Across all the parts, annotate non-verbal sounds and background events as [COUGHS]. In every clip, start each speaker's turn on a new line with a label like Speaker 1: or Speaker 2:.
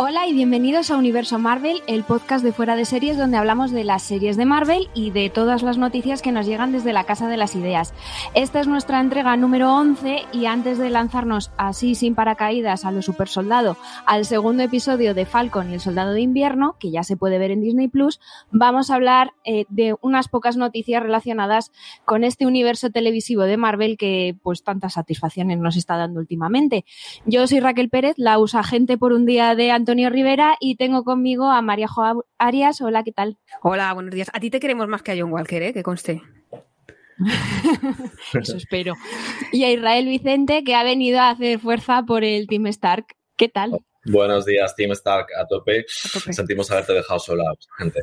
Speaker 1: Hola y bienvenidos a Universo Marvel, el podcast de fuera de series donde hablamos de las series de Marvel y de todas las noticias que nos llegan desde la Casa de las Ideas. Esta es nuestra entrega número 11 y antes de lanzarnos así sin paracaídas a lo super soldado al segundo episodio de Falcon y el Soldado de Invierno, que ya se puede ver en Disney Plus, vamos a hablar eh, de unas pocas noticias relacionadas con este universo televisivo de Marvel que pues tantas satisfacciones nos está dando últimamente. Yo soy Raquel Pérez, la usagente por un día de Antonio Rivera y tengo conmigo a María Jo Arias. Hola, ¿qué tal?
Speaker 2: Hola, buenos días. A ti te queremos más que a John Walker, ¿eh? que conste. [LAUGHS]
Speaker 1: Eso espero. Y a Israel Vicente, que ha venido a hacer fuerza por el Team Stark. ¿Qué tal?
Speaker 3: Buenos días, Team Stark, a tope. A tope. Sentimos haberte dejado sola, gente.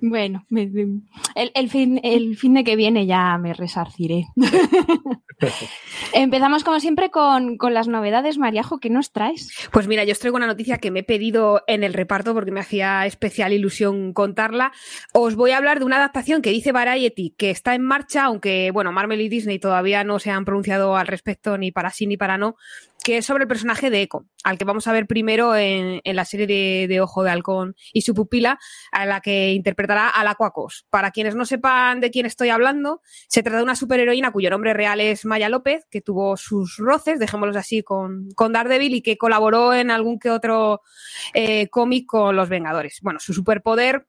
Speaker 1: Bueno, el, el, fin, el fin de que viene ya me resarciré. [LAUGHS] Empezamos como siempre con, con, las novedades, Mariajo, ¿qué nos traes?
Speaker 2: Pues mira, yo os traigo una noticia que me he pedido en el reparto porque me hacía especial ilusión contarla. Os voy a hablar de una adaptación que dice Variety que está en marcha, aunque bueno, Marvel y Disney todavía no se han pronunciado al respecto ni para sí ni para no, que es sobre el personaje de Echo, al que vamos a ver primero en, en la serie de, Ojo de Halcón y su pupila, a la que interpretará a la Cuacos. Para quienes no sepan de quién estoy hablando, se trata de una superheroína cuyo nombre real es Maya López, que tuvo sus roces, dejémoslos así, con, con Daredevil y que colaboró en algún que otro eh, cómic con los Vengadores. Bueno, su superpoder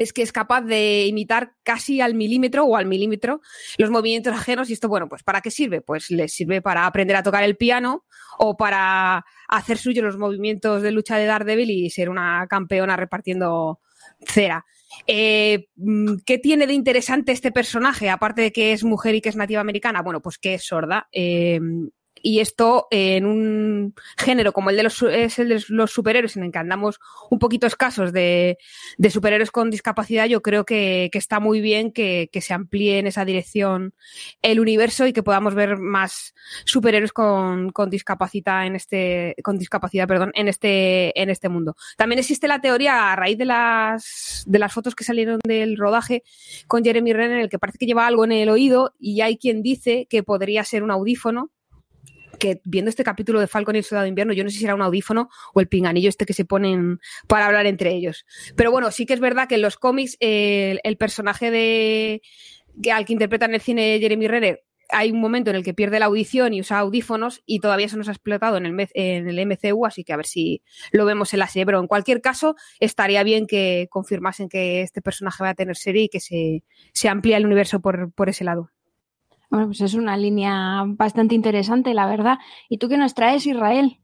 Speaker 2: es que es capaz de imitar casi al milímetro o al milímetro los movimientos ajenos y esto, bueno, pues ¿para qué sirve? Pues les sirve para aprender a tocar el piano o para hacer suyo los movimientos de lucha de Daredevil y ser una campeona repartiendo cera. Eh, ¿Qué tiene de interesante este personaje? Aparte de que es mujer y que es nativa americana, bueno, pues que es sorda. Eh, y esto en un género como el de los, es el de los superhéroes, en el que andamos un poquito escasos de, superhéroes con discapacidad, yo creo que, está muy bien que, que, se amplíe en esa dirección el universo y que podamos ver más superhéroes con, con discapacidad en este, con discapacidad, perdón, en este, en este mundo. También existe la teoría a raíz de las, de las fotos que salieron del rodaje con Jeremy Renner, en el que parece que lleva algo en el oído y hay quien dice que podría ser un audífono que viendo este capítulo de Falcon y el Soldado de Invierno, yo no sé si era un audífono o el pinganillo este que se ponen para hablar entre ellos. Pero bueno, sí que es verdad que en los cómics el, personaje de que, al que interpreta en el cine Jeremy Renner hay un momento en el que pierde la audición y usa audífonos y todavía eso nos ha explotado en el, en el MCU, así que a ver si lo vemos en la serie. Pero en cualquier caso, estaría bien que confirmasen que este personaje va a tener serie y que se, se amplía el universo por, por ese lado.
Speaker 1: Bueno, pues es una línea bastante interesante, la verdad. ¿Y tú qué nos traes, Israel?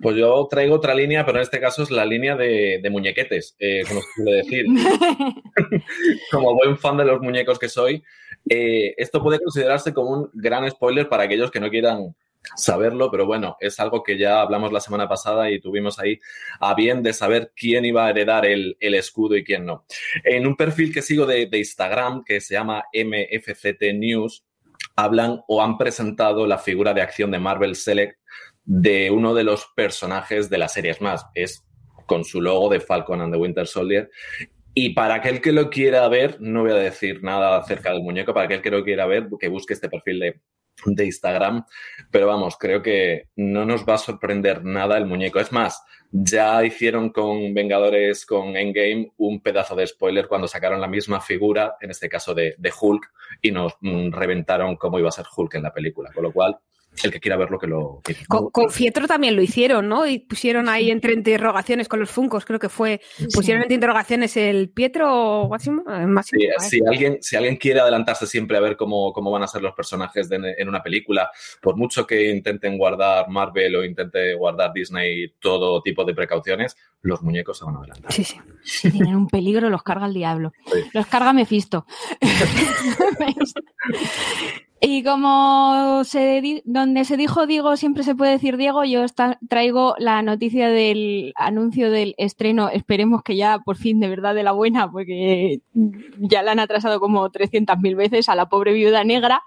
Speaker 3: Pues yo traigo otra línea, pero en este caso es la línea de, de muñequetes, eh, como se suele decir. [LAUGHS] como buen fan de los muñecos que soy, eh, esto puede considerarse como un gran spoiler para aquellos que no quieran saberlo, pero bueno, es algo que ya hablamos la semana pasada y tuvimos ahí a bien de saber quién iba a heredar el, el escudo y quién no. En un perfil que sigo de, de Instagram, que se llama MFCT News, hablan o han presentado la figura de acción de Marvel Select de uno de los personajes de la serie. Es más, es con su logo de Falcon and the Winter Soldier. Y para aquel que lo quiera ver, no voy a decir nada acerca del muñeco, para aquel que lo quiera ver, que busque este perfil de, de Instagram. Pero vamos, creo que no nos va a sorprender nada el muñeco. Es más, ya hicieron con Vengadores, con Endgame, un pedazo de spoiler cuando sacaron la misma figura, en este caso de, de Hulk, y nos mm, reventaron cómo iba a ser Hulk en la película. Con lo cual, el que quiera verlo que lo
Speaker 2: Con, Fietro también lo hicieron, ¿no? Y pusieron ahí entre interrogaciones con los Funcos, creo que fue. Pusieron entre interrogaciones el Pietro Máximo.
Speaker 3: Sí, si, alguien, si alguien quiere adelantarse siempre a ver cómo, cómo van a ser los personajes en una película, por mucho que intenten guardar Marvel o intente guardar Disney todo tipo de precauciones, los muñecos se van a adelantar.
Speaker 1: Sí, sí. Si tienen un peligro, los carga el diablo. Los carga Mephisto. [LAUGHS] [LAUGHS] [LAUGHS] Y como se donde se dijo Diego, siempre se puede decir Diego, yo traigo la noticia del anuncio del estreno, esperemos que ya por fin de verdad de la buena, porque ya la han atrasado como 300.000 veces a la pobre viuda negra,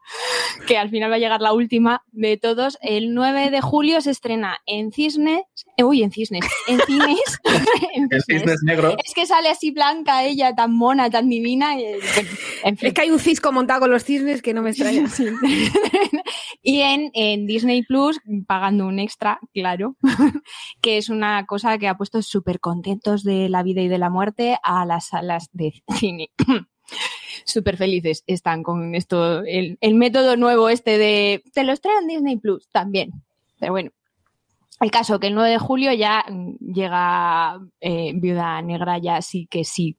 Speaker 1: que al final va a llegar la última de todos. El 9 de julio se estrena en Cisnes, eh, uy, en Cisnes, en Cines. [LAUGHS]
Speaker 3: en, Cisnes Negro.
Speaker 1: Es que sale así blanca ella, tan mona, tan divina.
Speaker 2: Es que hay un cisco montado con los cisnes que no me extraña. [LAUGHS] [LAUGHS]
Speaker 1: y en, Disney Plus, pagando un extra, claro, [LAUGHS] que es una cosa que ha puesto súper contentos de la vida y de la muerte a las salas de cine. [CLEARS THROAT] Súper felices están con esto, el, método nuevo este de te lo en Disney Plus también. Pero bueno, el caso que el 9 de julio ya llega eh, Viuda Negra, ya sí que sí.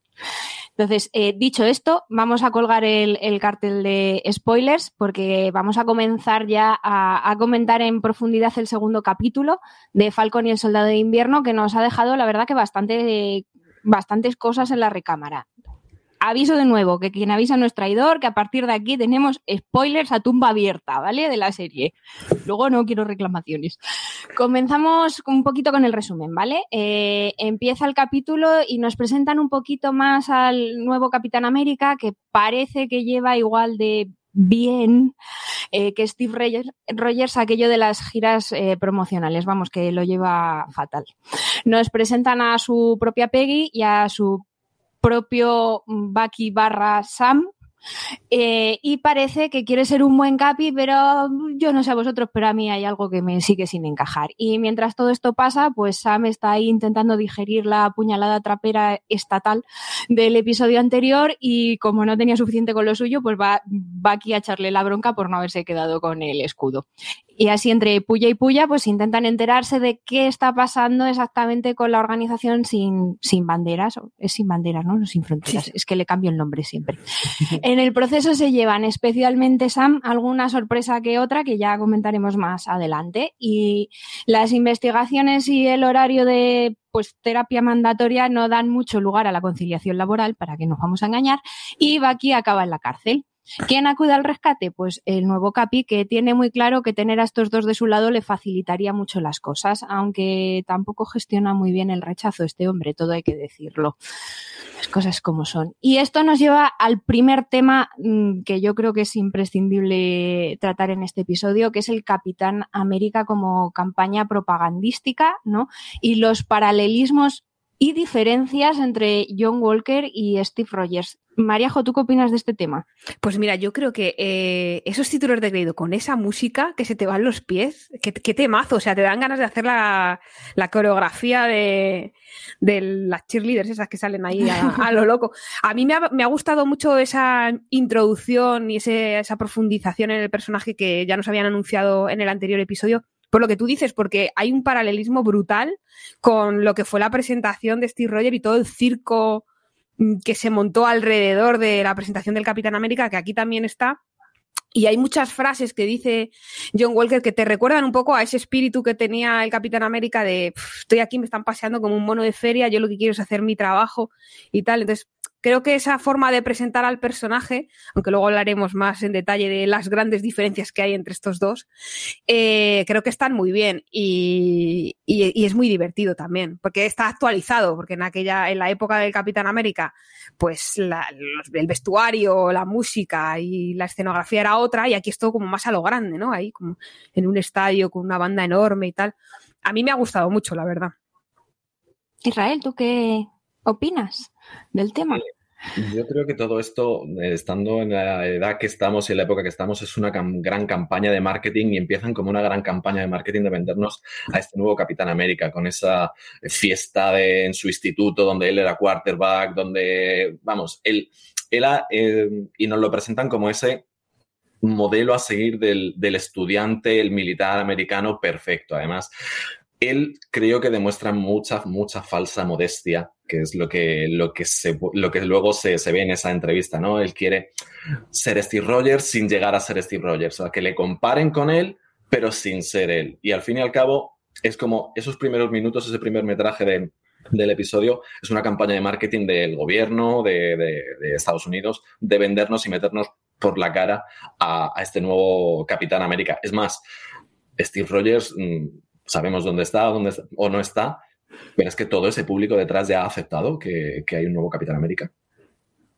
Speaker 1: Entonces, eh, dicho esto, vamos a colgar el, cartel de spoilers porque vamos a comenzar ya a, comentar en profundidad el segundo capítulo de Falcon y el Soldado de Invierno que nos ha dejado, la verdad, que bastante, bastantes cosas en la recámara aviso de nuevo que quien avisa no es traidor, que a partir de aquí tenemos spoilers a tumba abierta, ¿vale? De la serie. Luego no quiero reclamaciones. Comenzamos un poquito con el resumen, ¿vale? Eh, empieza el capítulo y nos presentan un poquito más al nuevo Capitán América, que parece que lleva igual de bien eh, que Steve Rogers, aquello de las giras eh, promocionales, vamos, que lo lleva fatal. Nos presentan a su propia Peggy y a su propio Bucky barra Sam. Eh, y parece que quiere ser un buen capi, pero yo no sé a vosotros, pero a mí hay algo que me sigue sin encajar. Y mientras todo esto pasa, pues Sam está ahí intentando digerir la puñalada trapera estatal del episodio anterior y como no tenía suficiente con lo suyo, pues va, va aquí a echarle la bronca por no haberse quedado con el escudo. Y así entre puya y puya, pues intentan enterarse de qué está pasando exactamente con la organización sin, sin banderas. Es sin banderas, ¿no? Sin fronteras. Es que le cambio el nombre siempre. [LAUGHS] en el proceso se llevan especialmente, Sam, alguna sorpresa que otra que ya comentaremos más adelante. Y las investigaciones y el horario de pues terapia mandatoria no dan mucho lugar a la conciliación laboral, para que nos vamos a engañar, y aquí acaba en la cárcel. ¿Quién acude al rescate? Pues el nuevo Capi, que tiene muy claro que tener a estos dos de su lado le facilitaría mucho las cosas, aunque tampoco gestiona muy bien el rechazo este hombre, todo hay que decirlo. Las cosas como son. Y esto nos lleva al primer tema mm, que yo creo que es imprescindible tratar en este episodio, que es el Capitán América como campaña propagandística, ¿no? Y los paralelismos y diferencias entre John Walker y Steve Rogers. Mariajo, ¿tú qué opinas de este tema?
Speaker 2: Pues mira, yo creo que eh, esos títulos de crédito con esa música que se te van los pies, qué, temazo, o sea, te dan ganas de hacer la, coreografía de, las cheerleaders esas que salen ahí a, lo loco. A mí me ha, gustado mucho esa introducción y esa profundización en el personaje que ya nos habían anunciado en el anterior episodio, por lo que tú dices, porque hay un paralelismo brutal con lo que fue la presentación de Steve Rogers y todo el circo mm, que se montó alrededor de la presentación del Capitán América, que aquí también está. Y hay muchas frases que dice John Walker que te recuerdan un poco a ese espíritu que tenía el Capitán América de estoy aquí, me están paseando como un mono de feria, yo lo que quiero es hacer mi trabajo y tal. Entonces, creo que esa forma de presentar al personaje, aunque luego hablaremos más en detalle de las grandes diferencias que hay entre estos dos, eh, creo que están muy bien y, es muy divertido también, porque está actualizado, porque en aquella, en la época del Capitán América, pues el vestuario, la música y la escenografía era otra, y aquí es todo como más a lo grande, ¿no? Ahí como en un estadio con una banda enorme y tal. A mí me ha gustado mucho, la verdad.
Speaker 1: Israel, ¿tú qué opinas del tema?
Speaker 3: Yo creo que todo esto, eh, estando en la edad que estamos y en la época que estamos, es una gran campaña de marketing y empiezan como una gran campaña de marketing de vendernos a este nuevo Capitán América con esa fiesta en su instituto donde él era quarterback, donde, vamos, él, él eh, y nos lo presentan como ese modelo a seguir del estudiante, el militar americano perfecto. Además, él creo que demuestra mucha, mucha falsa modestia, que es lo que, lo que, lo que luego se, se, ve en esa entrevista, ¿no? Él quiere ser Steve Rogers sin llegar a ser Steve Rogers, o sea, que le comparen con él, pero sin ser él. Y al fin y al cabo, es como esos primeros minutos, ese primer metraje de, del episodio, es una campaña de marketing del gobierno de, de, Estados Unidos de vendernos y meternos por la cara a, a este nuevo Capitán América. Es más, Steve Rogers mm, sabemos dónde está, dónde o no está, pero es que todo ese público detrás ya ha aceptado que, hay un nuevo Capitán América.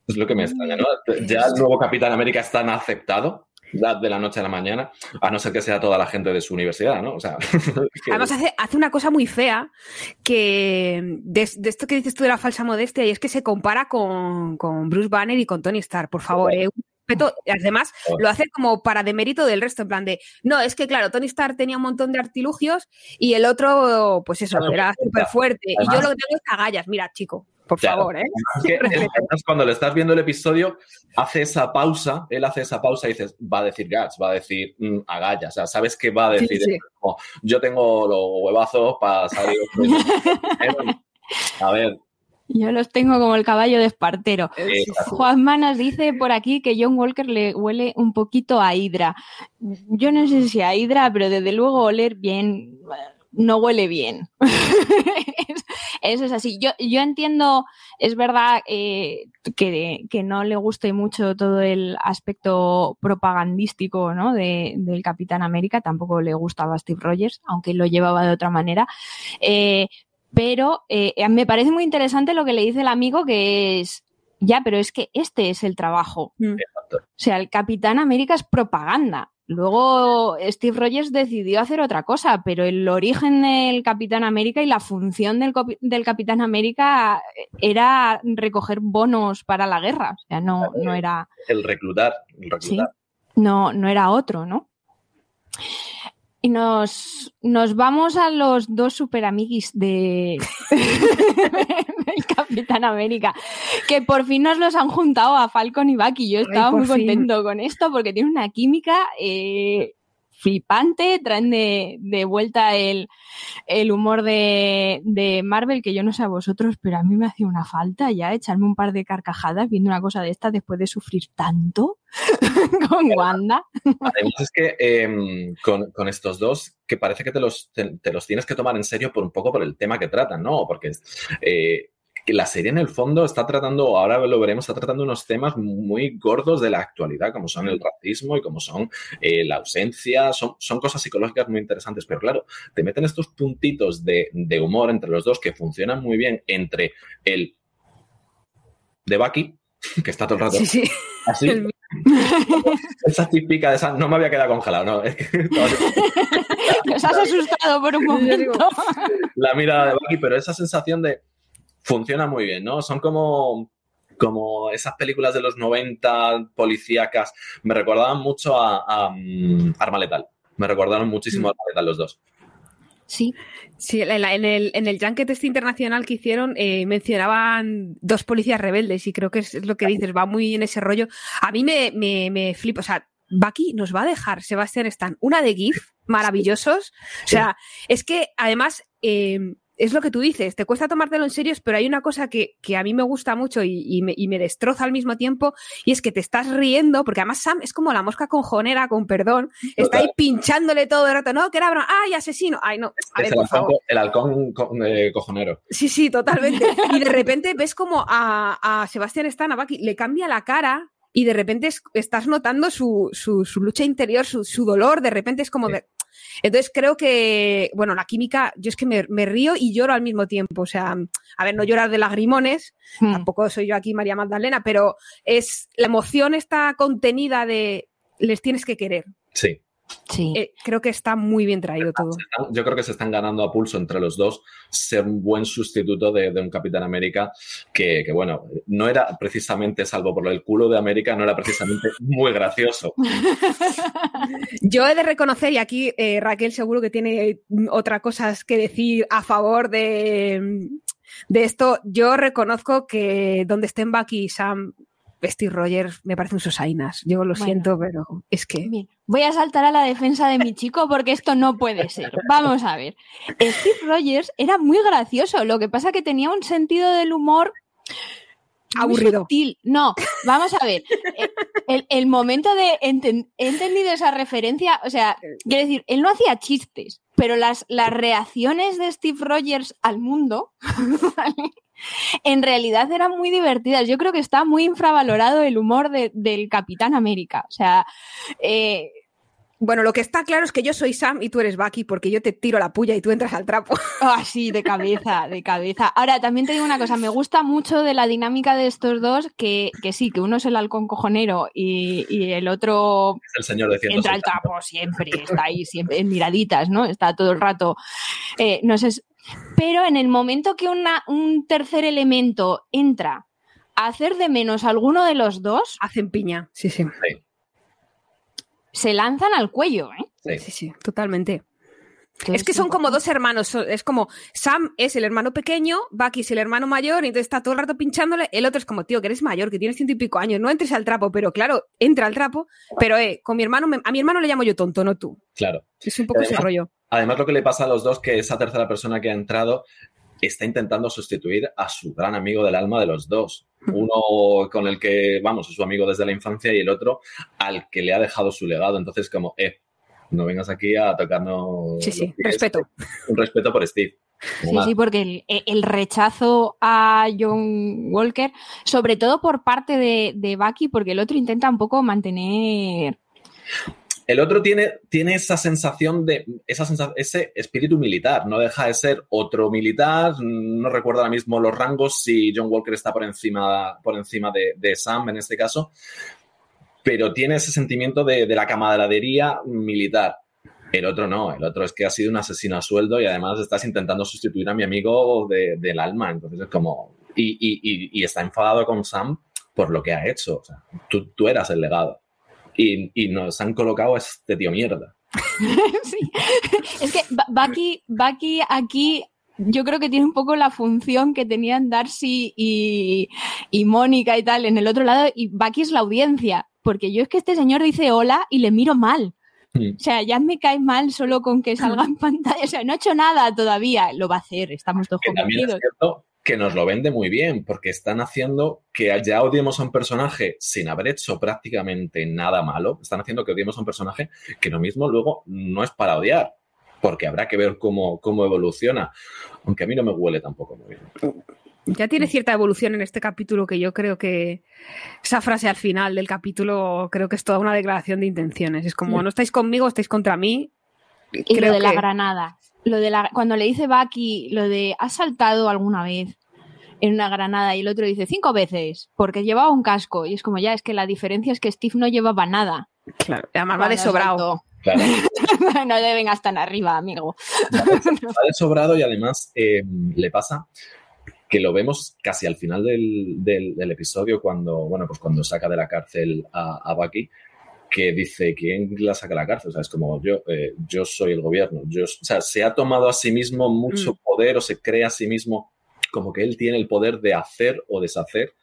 Speaker 3: Es lo que me extraña, ¿no? Ya el nuevo Capitán América está aceptado de la noche a la mañana, a no ser que sea toda la gente de su universidad, ¿no? O sea, [LAUGHS]
Speaker 2: Además, hace, hace, una cosa muy fea que de, esto que dices tú de la falsa modestia, y es que se compara con, con Bruce Banner y con Tony Stark, por favor. ¿eh? Además lo hace como para demérito del resto, en plan de, no, es que claro, Tony Stark tenía un montón de artilugios y el otro, pues eso, era súper fuerte. y yo lo que tengo es agallas, mira, chico. Por favor, ¿eh? [LAUGHS]
Speaker 3: cuando le estás viendo el episodio, hace esa pausa, él hace esa pausa y dices, va a decir Gats, va a decir mm, agallas, o sea, sabes que va a decir, yo tengo los huevazos para salir. [LAUGHS] a ver,
Speaker 1: yo los tengo como el caballo de Espartero. Juan Manas dice por aquí que John Walker le huele un poquito a Hydra. Yo no sé si a Hydra, pero desde luego oler bien no huele bien. [LAUGHS] Eso es así. Yo, yo entiendo, es verdad eh, que, que, no le guste mucho todo el aspecto propagandístico ¿no? de, del Capitán América, tampoco le gustaba Steve Rogers, aunque lo llevaba de otra manera. Eh, pero eh, me parece muy interesante lo que le dice el amigo, que es, ya, pero es que este es el trabajo. Mm. O sea, el Capitán América es propaganda. Luego Steve Rogers decidió hacer otra cosa, pero el origen del Capitán América y la función del, del Capitán América era recoger bonos para la guerra. O sea, no, no era.
Speaker 3: El reclutar. El reclutar.
Speaker 1: no, no era otro, ¿no? Y nos, nos vamos a los dos super amiguis de [LAUGHS] del Capitán América, que por fin nos los han juntado a Falcon y Bucky. Yo estaba muy contento con esto porque tiene una química eh, flipante, traen de, de vuelta el, el humor de, de, Marvel, que yo no sé a vosotros, pero a mí me hacía una falta ya echarme un par de carcajadas viendo una cosa de esta después de sufrir tanto [LAUGHS] con Wanda.
Speaker 3: Además es que em, con, con, estos dos, que parece que te los, te, los tienes que tomar en serio por un poco por el tema que tratan, ¿no? Porque eh, que la serie en el fondo está tratando, ahora lo veremos, está tratando unos temas muy gordos de la actualidad, como son el racismo y como son eh, la ausencia, son, son cosas psicológicas muy interesantes, pero claro, te meten estos puntitos de, de humor entre los dos que funcionan muy bien entre el de Bucky, que está todo el rato
Speaker 2: sí, sí.
Speaker 3: así. [LAUGHS] esa típica de esa, no me había quedado congelado, ¿no? [LAUGHS] Es que,
Speaker 1: Nos has asustado por un momento.
Speaker 3: La mirada de Bucky, pero esa sensación de funciona muy bien, ¿no? Son como, como esas películas de los 90 policíacas. Me recordaban mucho a, mm, Arma Letal. Me recordaron muchísimo a Arma Letal los dos.
Speaker 1: Sí.
Speaker 2: Sí, en el, en el Junket este internacional que hicieron eh, mencionaban dos policías rebeldes y creo que es, lo que dices, va muy en ese rollo. A mí me, me, me flipa, o sea, Bucky nos va a dejar, Sebastián Stan, una de GIF maravillosos. O sea, es que además eh, es lo que tú dices, te cuesta tomártelo en serio, pero hay una cosa que, a mí me gusta mucho y, me, destroza al mismo tiempo, y es que te estás riendo, porque además Sam es como la mosca conjonera, con perdón, está ahí pinchándole todo el rato, no, que era broma, ay, asesino, ay, no.
Speaker 3: el, halcón, eh, cojonero.
Speaker 2: Sí, sí, totalmente. y de repente ves como a, Sebastián Stan, a le cambia la cara y de repente estás notando su, lucha interior, su, dolor, de repente es como... Entonces creo que, bueno, la química, yo es que me, río y lloro al mismo tiempo. O sea, a ver, no llorar de lagrimones, hmm. tampoco soy yo aquí María Magdalena, pero es la emoción está contenida de les tienes que querer.
Speaker 3: Sí.
Speaker 1: Sí.
Speaker 2: Eh, creo que está muy bien traído todo.
Speaker 3: Yo creo que se están ganando a pulso entre los dos ser un buen sustituto de, un Capitán América que, bueno, no era precisamente, salvo por el culo de América, no era precisamente [LAUGHS] muy gracioso.
Speaker 2: Yo he de reconocer, y aquí eh, Raquel seguro que tiene otras cosas que decir a favor de, de esto, yo reconozco que donde estén Bucky y Sam Steve Rogers me parece un sosainas. Yo lo siento, pero es que.
Speaker 1: Voy a saltar a la defensa de mi [LAUGHS] chico porque esto no puede ser. Vamos a ver. Steve Rogers era muy gracioso. Lo que pasa que tenía un sentido del humor
Speaker 2: aburrido.
Speaker 1: No, vamos a ver. [LAUGHS] El, momento de he entendido esa referencia, o sea, quiero decir, él no hacía chistes, pero las, las reacciones de Steve Rogers al mundo [LAUGHS] en realidad eran muy divertidas. Yo creo que está muy infravalorado el humor del Capitán América. O sea, eh,
Speaker 2: bueno, lo que está claro es que yo soy Sam y tú eres Bucky porque yo te tiro la puya y tú entras al trapo. [LAUGHS]
Speaker 1: Así, de cabeza, de cabeza. Ahora, también te digo una cosa, me gusta mucho de la dinámica de estos dos, que, sí, que uno es el halcón cojonero y, el otro
Speaker 3: es el señor
Speaker 1: entra al trapo siempre, está ahí siempre en miraditas, ¿no? Está todo el rato. Eh, no sé, pero en el momento que un tercer elemento entra a hacer de menos a alguno de los dos...
Speaker 2: Hacen piña, sí. sí
Speaker 1: se lanzan al cuello,
Speaker 2: ¿eh? Sí, sí, totalmente. Es que son como dos hermanos, es como Sam es el hermano pequeño, Bucky es el hermano mayor, y entonces está todo el rato pinchándole, el otro es como, tío, que eres mayor, que tienes ciento y pico años, no entres al trapo, pero claro, entra al trapo, pero eh, con mi hermano, a mi hermano le llamo yo tonto, no tú.
Speaker 3: Claro.
Speaker 2: Es un poco ese rollo.
Speaker 3: Además, lo que le pasa a los dos, que esa tercera persona que ha entrado está intentando sustituir a su gran amigo del alma de los dos. Uno con el que, vamos, es su amigo desde la infancia y el otro al que le ha dejado su legado. Entonces, como, eh, no vengas aquí a tocarnos.
Speaker 2: Sí, sí, respeto. [LAUGHS]
Speaker 3: Un respeto por Steve.
Speaker 1: Sí, sí, porque el, rechazo a John Walker, sobre todo por parte de, de Bucky, porque el otro intenta un poco mantener
Speaker 3: el otro tiene, tiene esa sensación de, esa ese espíritu militar, no deja de ser otro militar, no recuerdo ahora mismo los rangos, si John Walker está por encima, por encima de, Sam en este caso, pero tiene ese sentimiento de, la camaradería militar. El otro no, el otro es que ha sido un asesino a sueldo y además estás intentando sustituir a mi amigo del alma, entonces es como... Y, está enfadado con Sam por lo que ha hecho, o sea, tú, tú eras el legado y, nos han colocado a este tío mierda. [LAUGHS]
Speaker 1: sí. Es que Bucky, aquí yo creo que tiene un poco la función que tenían Darcy y, y Mónica y tal en el otro lado, y Bucky es la audiencia, porque yo es que este señor dice hola y le miro mal. O sea, ya me cae mal solo con que salga en pantalla. O sea, no ha hecho nada todavía. Lo va a hacer, estamos todos convencidos
Speaker 3: que nos lo vende muy bien, porque están haciendo que ya odiemos a un personaje sin haber hecho prácticamente nada malo. Están haciendo que odiemos a un personaje que lo mismo luego no es para odiar, porque habrá que ver cómo, cómo evoluciona. Aunque a mí no me huele tampoco muy bien.
Speaker 2: Ya tiene cierta evolución en este capítulo que yo creo que esa frase al final del capítulo creo que es toda una declaración de intenciones. Es como, no estáis conmigo, estáis contra mí.
Speaker 1: Y creo lo de la granada lo de la, cuando le dice Bucky lo de ¿has saltado alguna vez en una granada? Y el otro dice cinco veces, porque llevaba un casco. Y es como ya, es que la diferencia es que Steve no llevaba nada.
Speaker 2: Claro, además va de sobrado.
Speaker 1: Claro. [LAUGHS] no deben estar tan arriba, amigo.
Speaker 3: Va de sobrado y además eh, le pasa que lo vemos casi al final del, del, episodio cuando, bueno, pues cuando saca de la cárcel a, a Bucky que dice, ¿quién la saca a la cárcel? O sea, es como yo, eh, yo soy el gobierno. Yo, o sea, se ha tomado a sí mismo mucho mm. poder o se cree a sí mismo como que él tiene el poder de hacer o deshacer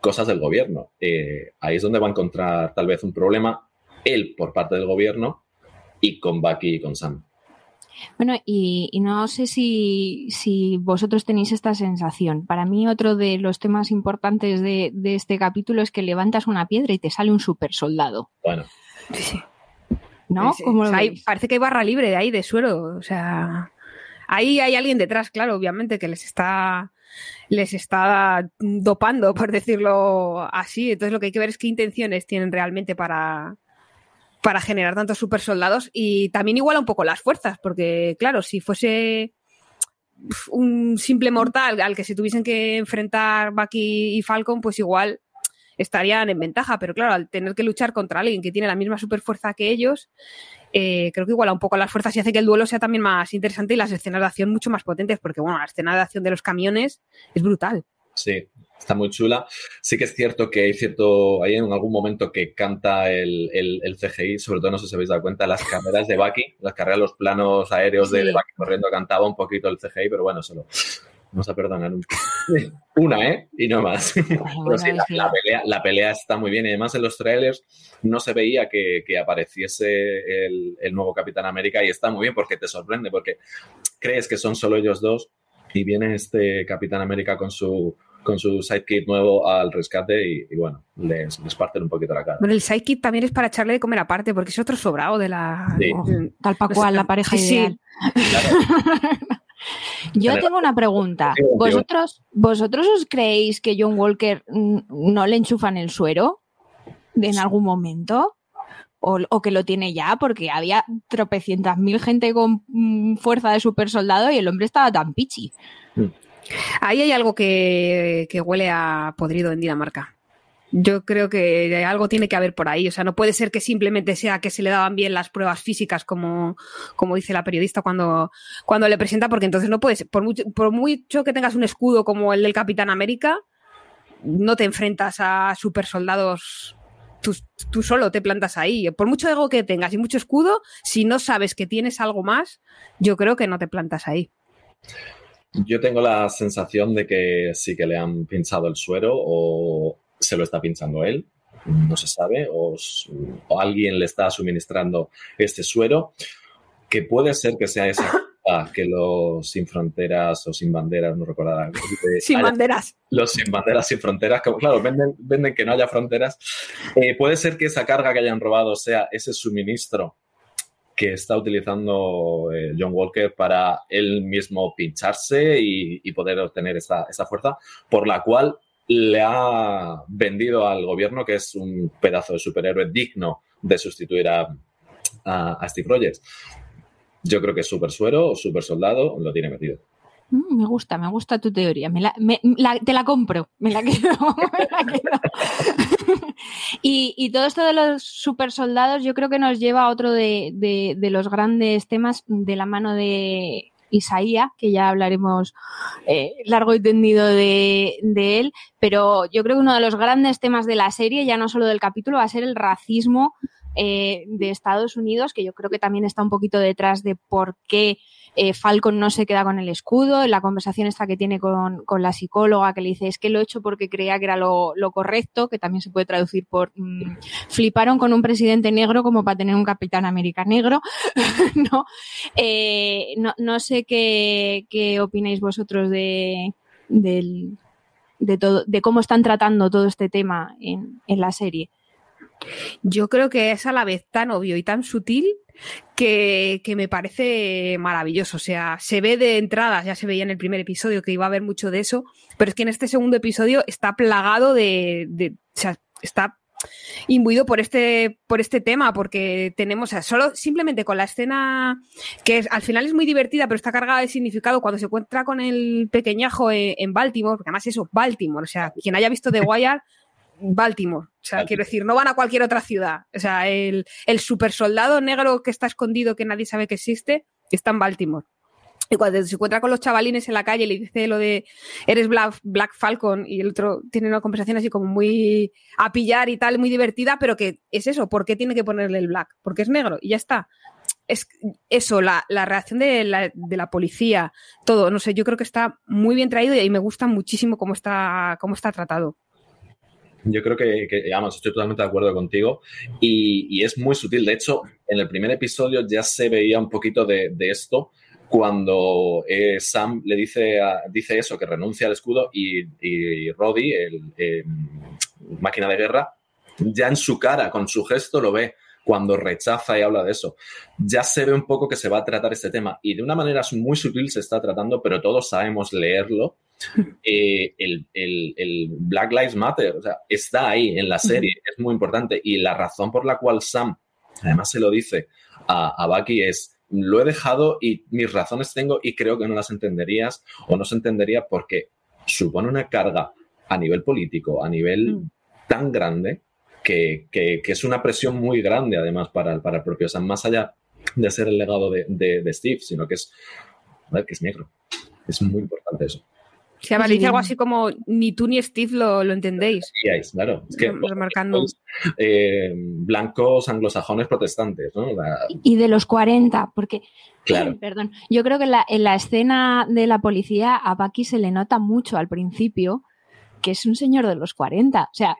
Speaker 3: cosas del gobierno. Eh, ahí es donde va a encontrar tal vez un problema él por parte del gobierno y con Bucky y con Sam.
Speaker 1: Bueno, y, no sé si, si, vosotros tenéis esta sensación. Para mí, otro de los temas importantes de, de este capítulo es que levantas una piedra y te sale un super soldado.
Speaker 3: Bueno.
Speaker 2: Sí, sí.
Speaker 1: ¿No?
Speaker 2: parece que hay barra libre de ahí, de suero. O sea, ahí hay alguien detrás, claro, obviamente, que les está les está dopando, por decirlo así. Entonces lo que hay que ver es qué intenciones tienen realmente para, para generar tantos super soldados y también iguala un poco las fuerzas, porque claro, si fuese un simple mortal al que se tuviesen que enfrentar Bucky y Falcon, pues igual estarían en ventaja, pero claro, al tener que luchar contra alguien que tiene la misma super fuerza que ellos, eh, creo que iguala un poco las fuerzas y hace que el duelo sea también más interesante y las escenas de acción mucho más potentes, porque bueno, la escena de acción de los camiones es brutal.
Speaker 3: Sí, está muy chula. Sí que es cierto que hay cierto, hay en algún momento que canta el, el, CGI, sobre todo no sé si habéis dado cuenta, las carreras de Bucky, las carreras, los planos aéreos de, Bucky corriendo cantaba un poquito el CGI, pero bueno, solo vamos a perdonar [LAUGHS] una, ¿eh? Y no más. [LAUGHS] la, pelea, la, pelea, está muy bien y además en los trailers no se veía que, que apareciese el, el nuevo Capitán América y está muy bien porque te sorprende, porque crees que son solo ellos dos y viene este Capitán América con su con su sidekick nuevo al rescate y, bueno, les, les, parten un poquito la cara.
Speaker 2: Bueno, el sidekick también es para echarle de comer aparte, porque es otro sobrado de la...
Speaker 1: Tal pa' cual, la pareja ideal. Yo tengo una pregunta. ¿Vosotros, ¿Vosotros os creéis que John Walker no le enchufan el suero en algún momento? O, que lo tiene ya, porque había tropecientas mil gente con mm, fuerza de super soldado y el hombre estaba tan pichi.
Speaker 2: Ahí hay algo que, huele a podrido en Dinamarca. Yo creo que algo tiene que haber por ahí. O sea, no puede ser que simplemente sea que se le daban bien las pruebas físicas, como, como dice la periodista cuando, cuando le presenta, porque entonces no puedes, por mucho, por mucho que tengas un escudo como el del Capitán América, no te enfrentas a super soldados tú, solo te plantas ahí. Por mucho ego que tengas y mucho escudo, si no sabes que tienes algo más, yo creo que no te plantas ahí.
Speaker 3: Yo tengo la sensación de que sí que le han pinchado el suero o se lo está pinchando él, no se sabe, o, alguien le está suministrando este suero, que puede ser que sea esa [COUGHS] que los sin fronteras o sin banderas, no recordará. [LAUGHS]
Speaker 2: sin banderas.
Speaker 3: Los sin banderas, sin fronteras, como, claro, venden, venden que no haya fronteras. Eh, puede ser que esa carga que hayan robado sea ese suministro que está utilizando eh, John Walker para él mismo pincharse y, poder obtener esa, fuerza, por la cual le ha vendido al gobierno que es un pedazo de superhéroe digno de sustituir a, a Steve Rogers. Yo creo que Super Suero o Super Soldado lo tiene metido.
Speaker 1: Mm, me gusta, me gusta tu teoría. te la compro, me la quedo. [LAUGHS] [LAUGHS] y, todo esto de los super soldados, yo creo que nos lleva a otro de, los grandes temas de la mano de Isaías, que ya hablaremos eh, largo y tendido de, de, él, pero yo creo que uno de los grandes temas de la serie, ya no solo del capítulo, va a ser el racismo eh, de Estados Unidos, que yo creo que también está un poquito detrás de por qué eh, Falcon no se queda con el escudo, la conversación esta que tiene con, la psicóloga que le dice es que lo he hecho porque creía que era lo, correcto, que también se puede traducir por mm, fliparon con un presidente negro como para tener un capitán América negro, [LAUGHS] eh, ¿no? ¿no? sé qué, qué opináis vosotros de, de, todo, de cómo están tratando todo este tema en, en la serie.
Speaker 2: Yo creo que es a la vez tan obvio y tan sutil que, me parece maravilloso. O sea, se ve de entrada, ya se veía en el primer episodio que iba a haber mucho de eso, pero es que en este segundo episodio está plagado de. o sea, está imbuido por este, por este tema, porque tenemos, o sea, solo simplemente con la escena que al final es muy divertida, pero está cargada de significado cuando se encuentra con el pequeñajo en, en Baltimore, porque además eso, Baltimore, o sea, quien haya visto The Wire Baltimore. O sea, quiero decir, no van a cualquier otra ciudad. O sea, el, el super soldado negro que está escondido, que nadie sabe que existe, está en Baltimore. Y cuando se encuentra con los chavalines en la calle, le dice lo de eres Black, Black, Falcon y el otro tiene una conversación así como muy a pillar y tal, muy divertida, pero que es eso, ¿por qué tiene que ponerle el Black? Porque es negro y ya está. Es eso, la, la reacción de la, de la, policía, todo, no sé, yo creo que está muy bien traído y, me gusta muchísimo cómo está, cómo está tratado.
Speaker 3: Yo creo que, que estoy totalmente de acuerdo contigo y, es muy sutil. De hecho, en el primer episodio ya se veía un poquito de, esto cuando eh, Sam le dice, dice eso, que renuncia al escudo y, y Roddy, el eh, máquina de guerra, ya en su cara, con su gesto, lo ve cuando rechaza y habla de eso. Ya se ve un poco que se va a tratar este tema y de una manera muy sutil se está tratando, pero todos sabemos leerlo. [LAUGHS] Eh, el, el, el, Black Lives Matter, o sea, está ahí en la serie, es muy importante. Y la razón por la cual Sam, además se lo dice a, a Bucky, es lo he dejado y mis razones tengo y creo que no las entenderías o no se entendería porque supone una carga a nivel político, a nivel mm. tan grande que, que, que, es una presión muy grande además para el, para el propio Sam, más allá de ser el legado de, de, de Steve, sino que es, que es negro. Es muy importante eso.
Speaker 2: Se llama dice algo así como ni tú ni Steve lo, lo entendéis.
Speaker 3: Sí, claro. Es que remarcando. Eh, blancos anglosajones protestantes, ¿no? La...
Speaker 1: Y de los 40, porque, [CLEARS THROAT] claro. perdón, yo creo que la, en la escena de la policía a Bucky se le nota mucho al principio que es un señor de los 40. O sea,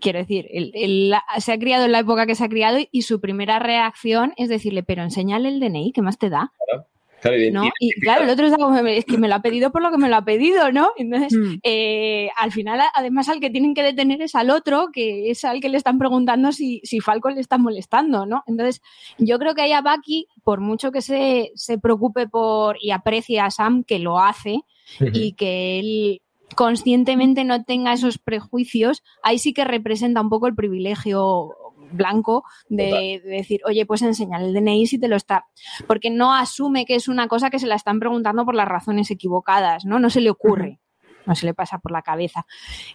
Speaker 1: quiero decir, él, él, se ha criado en la época que se ha criado y, y su primera reacción es decirle, pero enséñale el DNI, ¿qué más te da?
Speaker 3: Claro. Claro, y,
Speaker 1: ¿no? y, claro, el otro está como, es que me lo ha pedido por lo que me lo ha pedido, ¿no? Entonces, mm. eh, al final, además, al que tienen que detener es al otro, que es al que le están preguntando si, si Falcon le está molestando, ¿no? Entonces, yo creo que ahí a Bucky, por mucho que se, se preocupe por y aprecie a Sam, que lo hace, uh -huh. y que él conscientemente no tenga esos prejuicios, ahí sí que representa un poco el privilegio blanco de, de, decir, oye, pues enseñar el DNI si te lo está. Porque no asume que es una cosa que se la están preguntando por las razones equivocadas, ¿no? No se le ocurre. No se le pasa por la cabeza.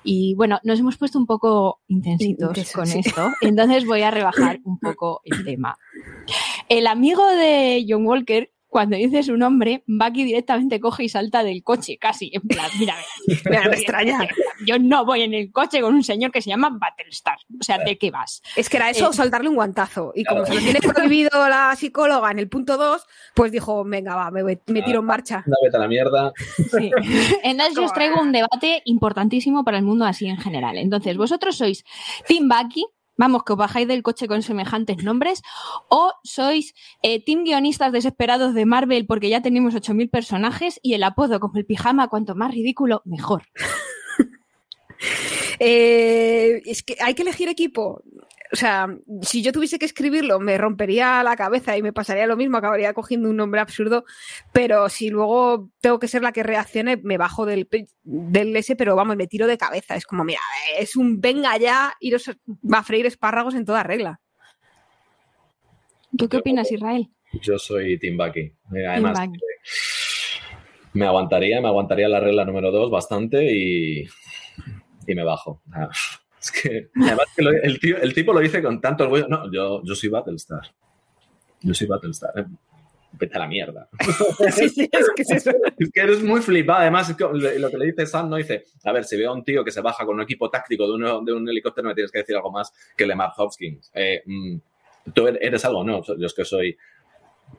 Speaker 1: Y bueno, nos hemos puesto un poco intensitos Intenso, con sí. esto, [LAUGHS] entonces voy a rebajar un poco el tema. El amigo de John Walker cuando dice su nombre, Bucky directamente coge y salta del coche, casi. En plan, mira, mira [LAUGHS] me extraña. Yo no voy en el coche con un señor que se llama Battlestar. O sea, ¿de qué vas?
Speaker 2: Es que era eso, eh, saltarle un guantazo. Y como se lo tiene [LAUGHS] prohibido la psicóloga en el punto 2, pues dijo, venga, va, me, me tiro en marcha.
Speaker 3: Una vete a la mierda.
Speaker 1: Sí. [LAUGHS] Entonces yo os traigo un debate importantísimo para el mundo así en general. Entonces, vosotros sois Team Bucky, vamos, que os bajáis del coche con semejantes nombres, o sois eh, team guionistas desesperados de Marvel porque ya tenemos 8.000 personajes y el apodo como el pijama, cuanto más ridículo, mejor. [LAUGHS]
Speaker 2: eh, es que hay que elegir equipo. O sea, si yo tuviese que escribirlo, me rompería la cabeza y me pasaría lo mismo, acabaría cogiendo un nombre absurdo, pero si luego tengo que ser la que reaccione, me bajo del, del S, pero vamos, me tiro de cabeza. Es como, mira, es un venga ya, iros va a freír espárragos en toda regla.
Speaker 1: ¿Tú qué opinas, Israel?
Speaker 3: Yo soy Tim Bucky. Además, Team Bucky. me aguantaría, me aguantaría la regla número dos bastante y, y me bajo. Es que, además que lo, el, tío, el, tipo lo dice con tanto orgullo. No, yo, yo soy Battlestar. Yo soy Battlestar. Vete a la mierda. [LAUGHS]
Speaker 2: sí, sí, es, que es,
Speaker 3: es, que eres muy flipado. Además, lo que le dice Sam, no dice, a ver, si veo a un tío que se baja con un equipo táctico de, uno, de un helicóptero, me tienes que decir algo más que Lemar Hopkins. Eh, mm, ¿Tú eres algo? No, yo es que soy...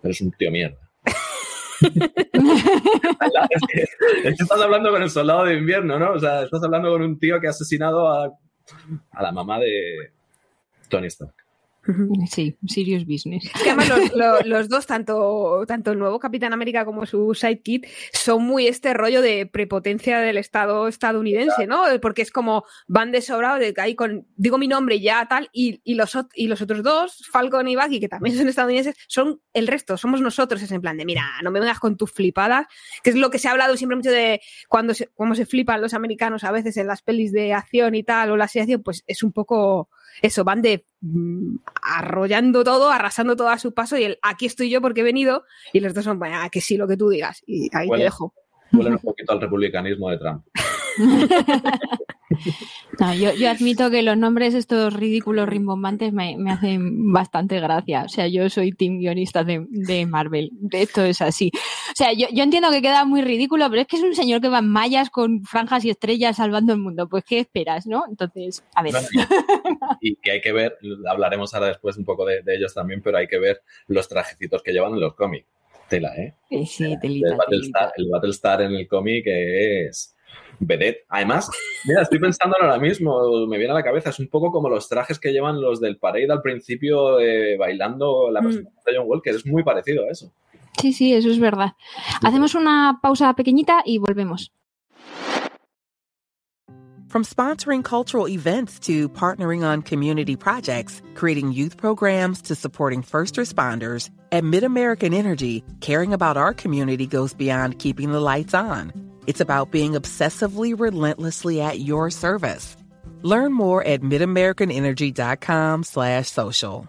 Speaker 3: Eres un tío mierda. [LAUGHS] es que, estás hablando con el soldado de invierno, ¿no? O sea, estás hablando con un tío que ha asesinado a a la mamá de Tony Stark.
Speaker 1: Sí, serious business.
Speaker 2: Es que además los, los, los, dos, tanto, tanto el nuevo Capitán América como su sidekick, son muy este rollo de prepotencia del Estado estadounidense, ¿no? Porque es como van de sobrado, de ahí con, digo mi nombre ya tal, y, y, los, y los otros dos, Falcon y Bucky, que también son estadounidenses, son el resto, somos nosotros, es en plan de, mira, no me vengas con tus flipadas, que es lo que se ha hablado siempre mucho de cuando se, cómo se flipan los americanos a veces en las pelis de acción y tal, o la acción, pues es un poco eso, van de mm, arrollando todo, arrasando todo a su paso y el aquí estoy yo porque he venido y los dos son, bueno, que sí, lo que tú digas y ahí te dejo.
Speaker 3: Huelen un poquito al republicanismo de Trump. [LAUGHS] [LAUGHS]
Speaker 1: No, yo, yo, admito que los nombres estos ridículos rimbombantes me, me, hacen bastante gracia. O sea, yo soy team guionista de, de Marvel. Esto es así. O sea, yo, yo, entiendo que queda muy ridículo, pero es que es un señor que va en mallas con franjas y estrellas salvando el mundo. Pues, ¿qué esperas, no? Entonces, a ver.
Speaker 3: y, que hay que ver, hablaremos ahora después un poco de, de, ellos también, pero hay que ver los trajecitos que llevan en los cómics. Tela, ¿eh?
Speaker 1: Sí, sí, telita,
Speaker 3: el, Battlestar, el Battlestar en el cómic es vedette. Además, mira, estoy pensando ahora mismo, me viene a la cabeza, es un poco como los trajes que llevan los del parade al principio eh, bailando la presentación de John Walker. Es muy parecido a eso.
Speaker 1: Sí, sí, eso es verdad. Hacemos una pausa pequeñita y volvemos.
Speaker 4: From sponsoring cultural events to partnering on community projects, creating youth programs to supporting first responders, at MidAmerican Energy, caring about our community goes beyond keeping the lights on. It's about being obsessively relentlessly at your service. Learn more at midamericanenergy.com slash social.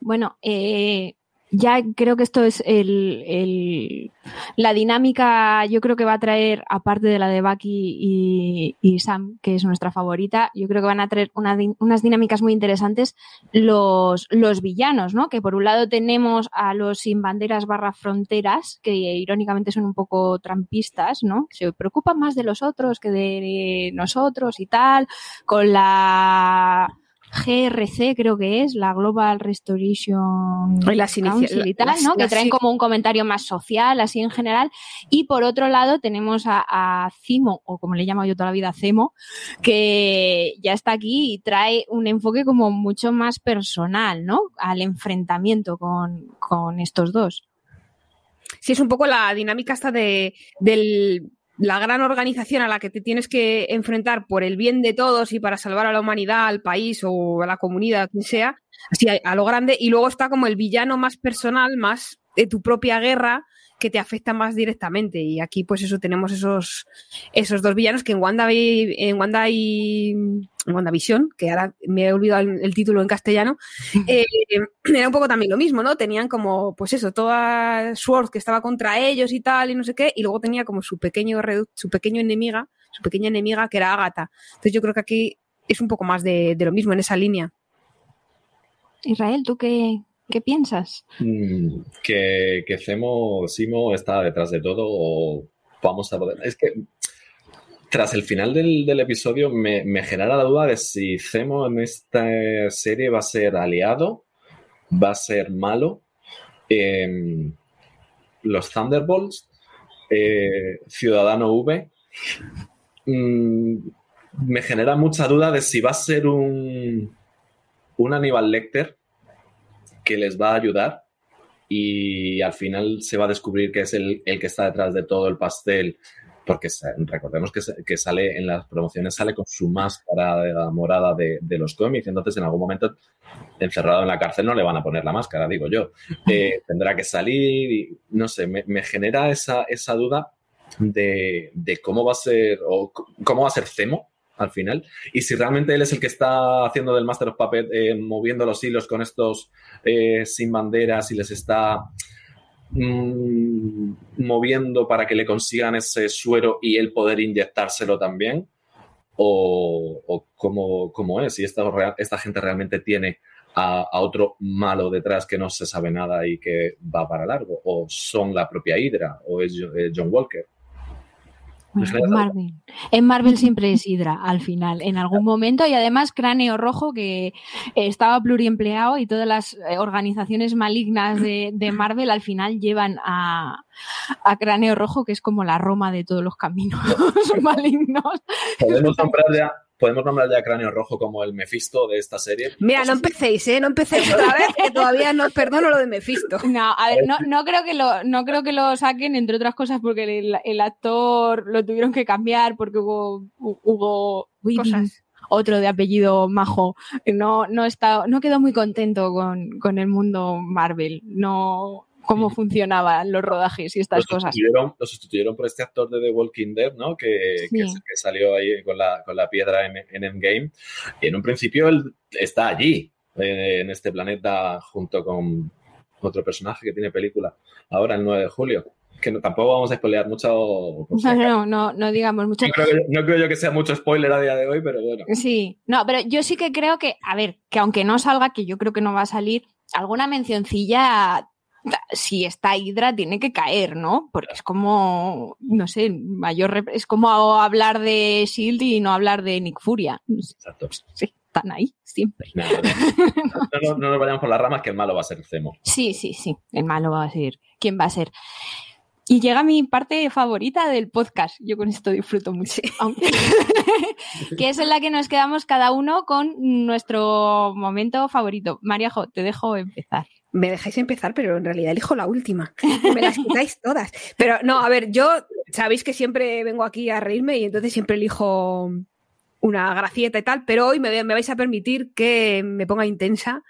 Speaker 1: Bueno, eh, ya creo que esto es el, el, la dinámica, yo creo que va a traer, aparte de la de Bucky y, y Sam, que es nuestra favorita, yo creo que van a traer una, unas dinámicas muy interesantes los, los villanos, ¿no? Que por un lado tenemos a los sin banderas barra fronteras, que irónicamente son un poco trampistas, ¿no? Se preocupan más de los otros que de nosotros y tal, con la GRC creo que es, la Global Restoration
Speaker 2: las
Speaker 1: Council y tal,
Speaker 2: las-
Speaker 1: ¿no? Que traen como un comentario más social, así en general. Y por otro lado tenemos a, a Cimo, o como le llamo yo toda la vida, Cemo, que ya está aquí y trae un enfoque como mucho más personal, ¿no? Al enfrentamiento con, con estos dos.
Speaker 2: Sí, es un poco la dinámica esta de del- la gran organización a la que te tienes que enfrentar por el bien de todos y para salvar a la humanidad, al país o a la comunidad, quien sea, así a, a lo grande. Y luego está como el villano más personal, más de tu propia guerra, que te afecta más directamente. Y aquí, pues eso, tenemos esos, esos dos villanos que en Wanda, y- en Wanda y en WandaVision, que ahora me he olvidado el, el título en castellano, [LAUGHS] eh, era un poco también lo mismo, ¿no? Tenían como, pues eso, toda Sword que estaba contra ellos y tal, y no sé qué, y luego tenía como su pequeño, su pequeño enemiga, su pequeña enemiga que era Agatha. Entonces yo creo que aquí es un poco más de, de lo mismo en esa línea.
Speaker 1: Israel, ¿tú qué, qué piensas?
Speaker 3: Mm, que, que Cemo, Simo está detrás de todo o vamos a poder... Es que tras el final del, del episodio me, me genera la duda de si Cemo en esta serie va a ser aliado, va a ser malo. Em, los Thunderbolts, eh, Ciudadano V, mm, me genera mucha duda de si va a ser un, un Aníbal Lecter que les va a ayudar y al final se va a descubrir que es el, el que está detrás de todo el pastel, porque recordemos que, que sale en las promociones, sale con su máscara de la morada de, de los cómics, entonces en algún momento encerrado en la cárcel no le van a poner la máscara, digo yo. [LAUGHS] Eh, tendrá que salir y no sé, me, me genera esa, esa duda de, de cómo va a ser o cómo va a ser Cemo al final. Y si realmente él es el que está haciendo del Master of Puppet eh, moviendo los hilos con estos eh, sin banderas y les está mm, moviendo para que le consigan ese suero y él poder inyectárselo también o, o cómo, cómo es. Si esta, esta gente realmente tiene a, a otro malo detrás que no se sabe nada y que va para largo o son la propia Hydra o es eh, John Walker
Speaker 1: Bueno,
Speaker 3: Israel,
Speaker 1: en Marvel. En Marvel siempre es Hydra al final, en algún momento, y además Cráneo Rojo, que estaba pluriempleado y todas las eh, organizaciones malignas de, de Marvel al final llevan a, a Cráneo Rojo, que es como la Roma de todos los caminos [LAUGHS] malignos.
Speaker 3: podemos [LAUGHS] podemos nombrar ya a Cráneo Rojo como el Mephisto de esta serie
Speaker 2: Mira, no empecéis, ¿eh? No empecéis otra vez, que todavía no os perdono lo de Mephisto.
Speaker 1: No, a ver, no, [LAUGHS] no creo que lo, no creo que lo saquen, entre otras cosas, porque el, el actor lo tuvieron que cambiar porque hubo, hubo
Speaker 2: Cosas.
Speaker 1: otro de apellido majo, no, no está, no quedó muy contento con, con el mundo Marvel, no cómo funcionaban los rodajes y estas
Speaker 3: lo
Speaker 1: cosas.
Speaker 3: lo sustituyeron por este actor de The Walking Dead, ¿no? Que,
Speaker 1: Sí.
Speaker 3: que, que salió ahí con la, con la piedra en, en Endgame. Y en un principio él está allí, eh, en este planeta, junto con otro personaje que tiene película ahora el 9 de julio. que tampoco vamos a spoilear mucho.
Speaker 1: No, no, no, no digamos mucho.
Speaker 3: No creo, no creo, yo, que sea mucho spoiler a día de hoy, pero bueno.
Speaker 1: Sí, no, pero yo sí que creo que, a ver, que aunque no salga, que yo creo que no va a salir, alguna mencioncilla si está Hydra tiene que caer, ¿no? Porque es como, no sé, mayor es como hablar de Shield y no hablar de Nick Furia.
Speaker 3: Exacto.
Speaker 1: Sí, están ahí siempre. [LAUGHS]
Speaker 3: No, no, no, nos vayamos por las ramas que el malo va a ser Zemo.
Speaker 1: Sí, sí, sí, el malo va a ser. ¿Quién va a ser? Y llega mi parte favorita del podcast. Yo con esto disfruto mucho. [LAUGHS] que es en la que nos quedamos cada uno con nuestro momento favorito. Mariajo, te dejo empezar.
Speaker 2: Me dejáis empezar, pero en realidad elijo la última. [LAUGHS] Me las quitáis todas. Pero no, a ver, yo sabéis que siempre vengo aquí a reírme y entonces siempre elijo una gracieta y tal, pero hoy me, me, vais a permitir que me ponga intensa.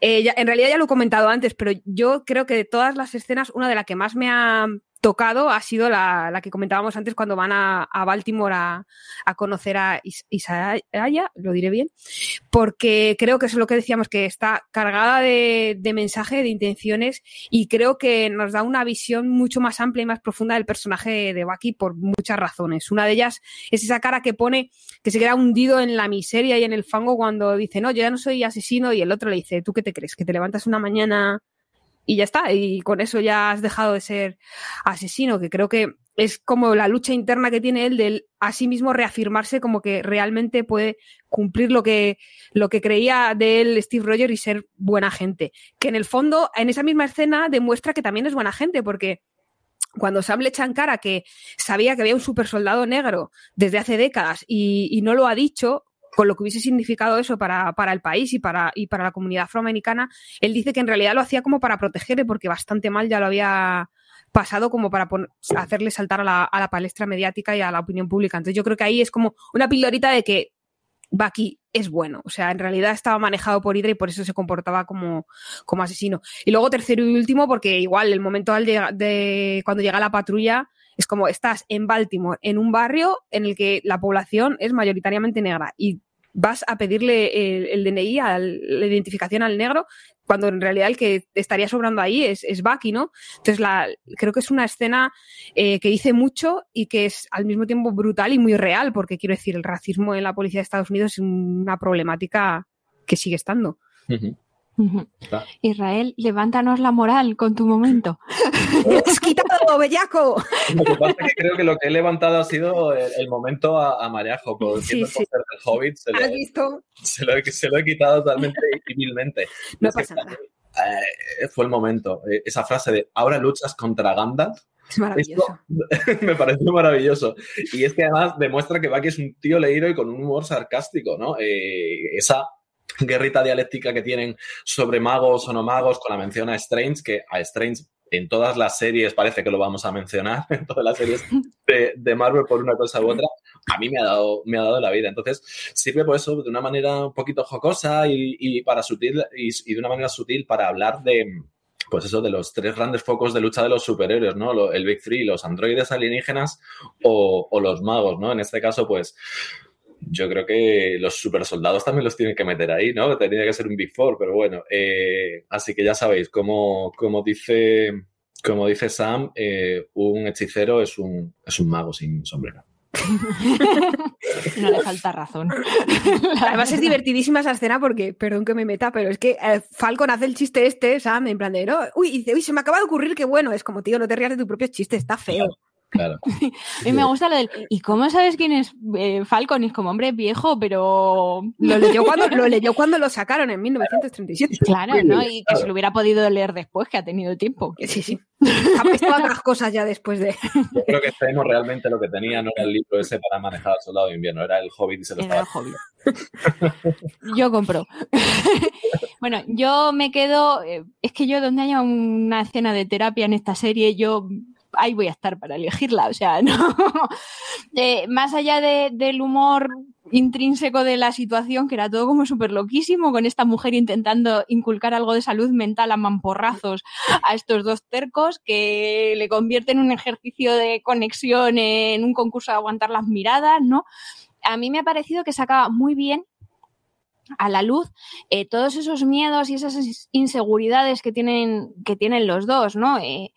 Speaker 2: Eh, ya, en realidad ya lo he comentado antes, pero yo creo que de todas las escenas, una de las que más me ha tocado ha sido la, la, que comentábamos antes cuando van a, a Baltimore a, conocer a Is Isaiah, lo diré bien, porque creo que eso es lo que decíamos, que está cargada de, de, mensaje, de intenciones, y creo que nos da una visión mucho más amplia y más profunda del personaje de Bucky por muchas razones. Una de ellas es esa cara que pone, que se queda hundido en la miseria y en el fango cuando dice, no, yo ya no soy asesino, y el otro le dice, ¿tú qué te crees? ¿Que te levantas una mañana y ya está, y con eso ya has dejado de ser asesino, que creo que es como la lucha interna que tiene él de a sí mismo reafirmarse como que realmente puede cumplir lo que, lo que creía de él Steve Rogers y ser buena gente. Que en el fondo, en esa misma escena, demuestra que también es buena gente, porque cuando Sam le echa en cara que sabía que había un super soldado negro desde hace décadas y no lo ha dicho, con lo que hubiese significado eso para, para, el país y para, y para la comunidad afroamericana, él dice que en realidad lo hacía como para protegerle porque bastante mal ya lo había pasado como para hacerle saltar a la, a la, palestra mediática y a la opinión pública. Entonces yo creo que ahí es como una pildorita de que Bucky es bueno. O sea, en realidad estaba manejado por Hydra y por eso se comportaba como, como asesino. Y luego tercero y último, porque igual el momento de, de cuando llega la patrulla es como estás en Baltimore, en un barrio en el que la población es mayoritariamente negra y vas a pedirle el, el DNI, la identificación al negro, cuando en realidad el que estaría sobrando ahí es, es Bucky, ¿no? Entonces creo que es una escena eh, que dice mucho y que es al mismo tiempo brutal y muy real, porque quiero decir, el racismo en la policía de Estados Unidos es una problemática que sigue estando.
Speaker 1: Uh. Israel, levántanos la moral con tu momento. [LAUGHS]
Speaker 2: ¡Es quitado, bellaco!
Speaker 3: Lo que pasa es que creo que lo que he levantado ha sido el, el momento a, a Mariajo, por sí, sí. el Hobbit. Se lo,
Speaker 2: ¿Has visto?
Speaker 3: Se lo, se lo, he quitado totalmente civilmente.
Speaker 2: No es pasa nada.
Speaker 3: Eh, fue el momento. Eh, esa frase de ahora luchas contra Gandalf.
Speaker 2: Es maravilloso.
Speaker 3: Esto [LAUGHS] me pareció maravilloso. Y es que además demuestra que Bucky es un tío leído y con un humor sarcástico, ¿no? Eh, esa [LAUGHS] guerrita dialéctica que tienen sobre magos o no magos, con la mención a Strange, que a Strange en todas las series parece que lo vamos a mencionar, [LAUGHS] en todas las series de, Marvel por una cosa u otra, a mí me ha dado, me ha dado la vida. Entonces, sirve por eso de una manera un poquito jocosa y, y para sutil, y, y, de una manera sutil para hablar de, pues eso, de los tres grandes focos de lucha de los superhéroes, ¿no? El Big Three, los androides alienígenas o, o los magos, ¿no? En este caso, pues yo creo que los super soldados también los tienen que meter ahí, ¿no? Tenía que ser un Big Four, pero bueno. Eh, así que ya sabéis, como, como, dice, como dice Sam, eh, un hechicero es un, es un mago sin sombrero.
Speaker 1: no le falta razón.
Speaker 2: Además es divertidísima esa escena porque, perdón que me meta, pero es que eh, Falcon hace el chiste este, Sam, en plan de, no, uy, dice, uy, se me acaba de ocurrir que bueno, es como, tío, no te rías de tu propio chiste, está feo.
Speaker 3: Claro. [LAUGHS]
Speaker 1: A mí me gusta lo del. ¿Y cómo sabes quién es eh, Falcon? Y es como, hombre, viejo, pero.
Speaker 2: Lo leyó, cuando, lo leyó cuando lo sacaron en 1937.
Speaker 1: Claro, ¿no? Y que se lo hubiera podido leer después, que ha tenido tiempo.
Speaker 2: Sí, sí. Ha visto otras cosas ya después de.
Speaker 3: Yo creo que sabemos realmente lo que tenía, no era el libro ese para manejar al soldado de invierno, era el Hobbit y se lo
Speaker 1: era
Speaker 3: estaba.
Speaker 1: El Hobbit. [LAUGHS] yo compro. [LAUGHS] bueno, yo me quedo. Eh, es que yo, donde haya una escena de terapia en esta serie, yo ahí voy a estar para elegirla. O sea, [LAUGHS] no. Eh, más allá de, del humor intrínseco de la situación, que era todo como súper loquísimo, con esta mujer intentando inculcar algo de salud mental a mamporrazos a estos dos tercos, que le convierten un ejercicio de conexión en un concurso de aguantar las miradas, ¿no? A mí me ha parecido que sacaba muy bien a la luz eh, todos esos miedos y esas inseguridades que tienen, que tienen los dos, ¿no? Eh,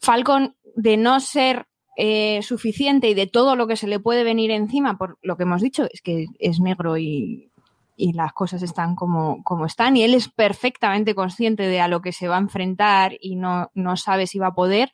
Speaker 1: Falcon, de no ser eh, suficiente y de todo lo que se le puede venir encima, por lo que hemos dicho, es que es negro y, las cosas están como, como, están y él es perfectamente consciente de a lo que se va a enfrentar y no, no sabe si va a poder.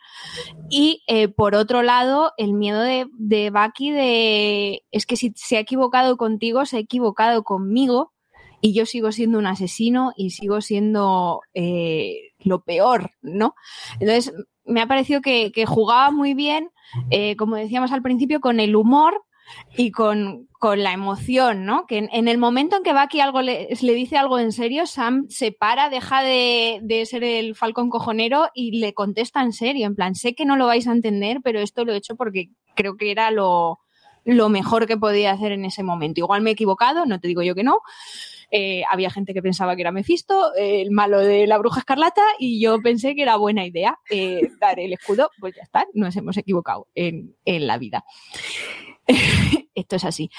Speaker 1: Y eh, por otro lado, el miedo de, de Bucky de es que si se ha equivocado contigo, se ha equivocado conmigo y yo sigo siendo un asesino y sigo siendo eh, lo peor, ¿no? Entonces, me ha parecido que, jugaba muy bien, eh, como decíamos al principio, con el humor y con, con la emoción, ¿no? Que en, el momento en que Bucky algo le, le, dice algo en serio, Sam se para, deja de, de, ser el falcón cojonero y le contesta en serio, en plan, sé que no lo vais a entender, pero esto lo he hecho porque creo que era lo, lo mejor que podía hacer en ese momento. Igual me he equivocado, no te digo yo que no. Eh, había gente que pensaba que era Mephisto, eh, el malo de la bruja escarlata, y yo pensé que era buena idea eh, [LAUGHS] dar el escudo. Pues ya está, nos hemos equivocado en, en la vida. [LAUGHS] Esto es así.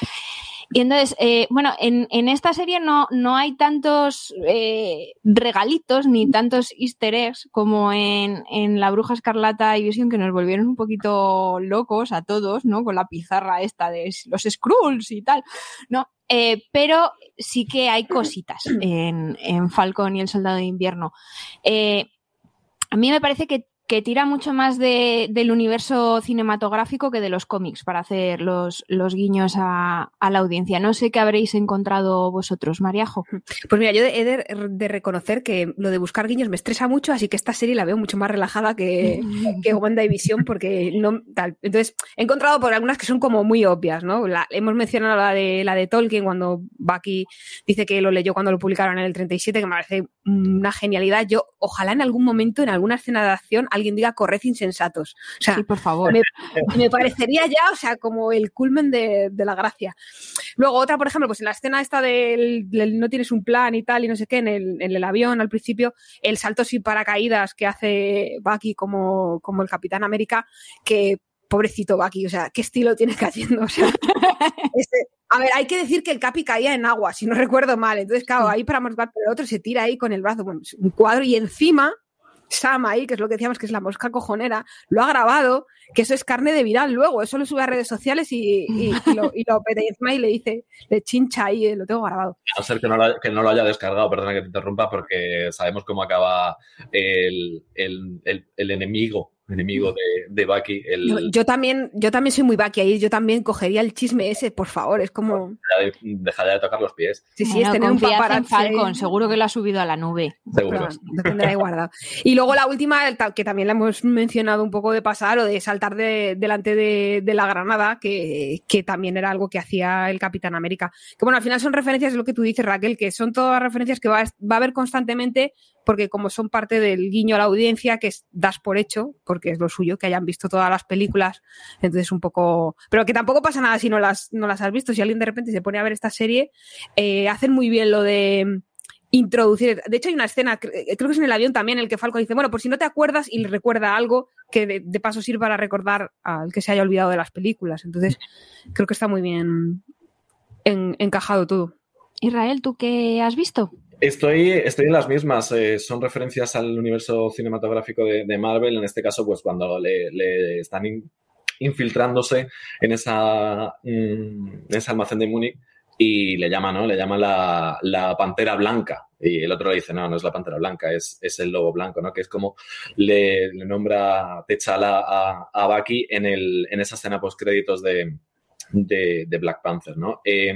Speaker 1: Y entonces, eh, bueno, en, en, esta serie no, no hay tantos eh, regalitos ni tantos easter eggs como en, en, La Bruja Escarlata y Vision que nos volvieron un poquito locos a todos, ¿no? Con la pizarra esta de los Skrulls y tal, ¿no? Eh, pero sí que hay cositas en, en Falcon y el Soldado de Invierno. A mí me parece que que tira mucho más de, del universo cinematográfico que de los cómics para hacer los, los guiños a, a, la audiencia. No sé qué habréis encontrado vosotros, Mariajo.
Speaker 2: Pues mira, yo he de, de, reconocer que lo de buscar guiños me estresa mucho, así que esta serie la veo mucho más relajada que, [LAUGHS] que WandaVision porque no tal. Entonces, he encontrado por algunas que son como muy obvias, ¿no? La, hemos mencionado la de, la de Tolkien cuando Bucky dice que lo leyó cuando lo publicaron en el 37, que me parece una genialidad. Yo, ojalá en algún momento, en alguna escena de acción, alguien diga corred insensatos. O sea,
Speaker 1: sí, por favor.
Speaker 2: Me, me, parecería ya, o sea, como el culmen de, de, la gracia. Luego, otra, por ejemplo, pues en la escena esta del, del, no tienes un plan y tal, y no sé qué, en el, en el avión al principio, el salto sin paracaídas que hace Bucky como, como el Capitán América, que pobrecito Bucky, o sea, ¿qué estilo tiene haciendo? O sea, [LAUGHS] este, a ver, hay que decir que el Capi caía en agua, si no recuerdo mal. Entonces, claro, ahí para motivar, pero el otro se tira ahí con el brazo, bueno, un cuadro y encima Sam que es lo que decíamos que es la mosca cojonera, lo ha grabado, que eso es carne de viral luego, eso lo sube a redes sociales y, lo, y lo y le dice, le chincha ahí, eh, lo tengo grabado.
Speaker 3: A ser que no, lo, haya descargado, perdona que te interrumpa, porque sabemos cómo acaba el enemigo enemigo de, de Bucky. El...
Speaker 2: Yo, yo, también, yo también soy muy Bucky ahí, yo también cogería el chisme ese, por favor, es como...
Speaker 3: Dejaría de tocar los pies.
Speaker 1: Sí, sí, es tener un paparazzi. Falcon, seguro que lo ha subido a la nube.
Speaker 3: Seguro.
Speaker 2: Guardado. Y luego la última, que también la hemos mencionado un poco de pasar, o de saltar de, delante de, de, la granada, que, que también era algo que hacía el Capitán América. Que bueno, al final son referencias, es lo que tú dices, Raquel, que son todas referencias que va, va a haber constantemente porque como son parte del guiño a la audiencia, que das por hecho, porque es lo suyo, que hayan visto todas las películas, entonces un poco... Pero que tampoco pasa nada si no las, no las has visto, si alguien de repente se pone a ver esta serie, eh, hacen muy bien lo de introducir. De hecho, hay una escena, creo que es en el avión también, en el que Falco dice, bueno, por si no te acuerdas y le recuerda algo que de, paso sirve para recordar al que se haya olvidado de las películas. Entonces, creo que está muy bien en, encajado todo.
Speaker 1: Israel, ¿tú qué has visto?
Speaker 3: Estoy, estoy en las mismas. Eh, son referencias al universo cinematográfico de, Marvel. En este caso, pues cuando le, le están in, infiltrándose en, esa, mm, en ese almacén de Múnich y le llama, ¿no? Le llama la, la, pantera blanca. Y el otro le dice, no, no es la pantera blanca, es, es el lobo blanco, ¿no? Que es como le, le nombra Techala a, a Bucky en, el, en esa escena post créditos de, de, Black Panther, ¿no? Eh,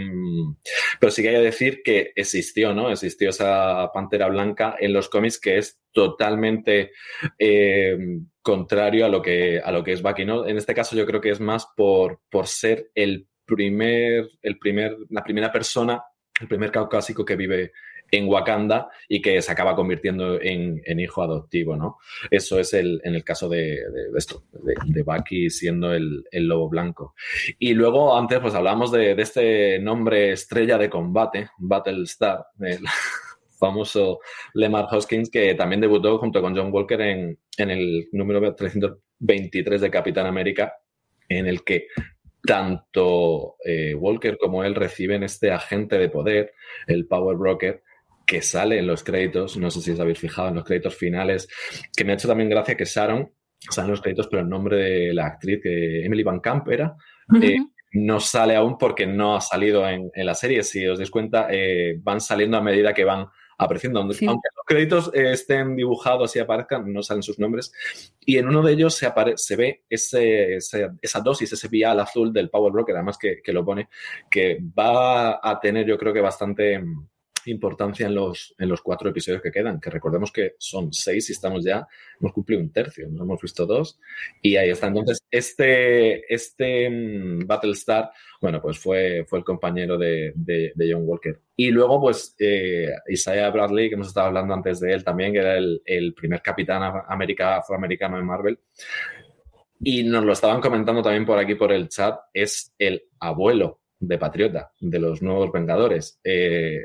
Speaker 3: pero sí que hay que decir que existió, ¿no? Existió esa pantera blanca en los cómics que es totalmente eh, contrario a lo que a lo que es Bucky, ¿no? En este caso yo creo que es más por, por ser el primer, el primer, la primera persona, el primer caucásico que vive en Wakanda y que se acaba convirtiendo en, en hijo adoptivo, ¿no? Eso es el, en el caso de, de esto, de, Bucky siendo el, el, lobo blanco. Y luego antes pues hablamos de, de este nombre estrella de combate, Battlestar, el [LAUGHS] famoso Lemar Hoskins, que también debutó junto con John Walker en, en el número 323 de Capitán América, en el que tanto eh, Walker como él reciben este agente de poder, el Power Broker, que sale en los créditos, no sé si os habéis fijado en los créditos finales, que me ha hecho también gracia que Sharon salen los créditos, pero el nombre de la actriz, que Emily Van Camp era, eh, no sale aún porque no ha salido en, la serie. Si os dais cuenta, eh, van saliendo a medida que van apareciendo. Aunque los créditos eh, estén dibujados y aparezcan, no salen sus nombres. Y en uno de ellos se, se ve ese, esa dosis, ese vial azul del Power Broker, además que, que, lo pone, que va a tener yo creo que bastante importancia en los, en los cuatro episodios que quedan, que recordemos que son seis y estamos ya, hemos cumplido un tercio, nos hemos visto dos y ahí está. Entonces, este, este mm, Battlestar, bueno, pues fue, fue el compañero de, de, John Walker. Y luego, pues, eh, Isaiah Bradley, que hemos estado hablando antes de él también, que era el, el primer capitán afroamericano en Marvel. Y nos lo estaban comentando también por aquí por el chat, es el abuelo de Patriota, de los nuevos Vengadores. Eh,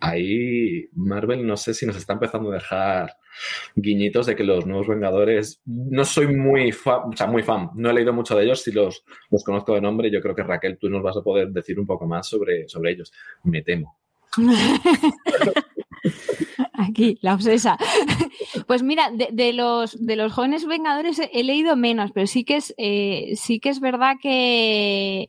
Speaker 3: ahí Marvel no sé si nos está empezando a dejar guiñitos de que los nuevos Vengadores, no soy muy fan, o sea, muy fan, no he leído mucho de ellos, si los, los conozco de nombre, yo creo que Raquel, tú nos vas a poder decir un poco más sobre, sobre ellos, me temo. [LAUGHS]
Speaker 1: Aquí, la obsesa. [LAUGHS] Pues mira, de, los, de los jóvenes vengadores he, leído menos, pero sí que es, eh, sí que es verdad que,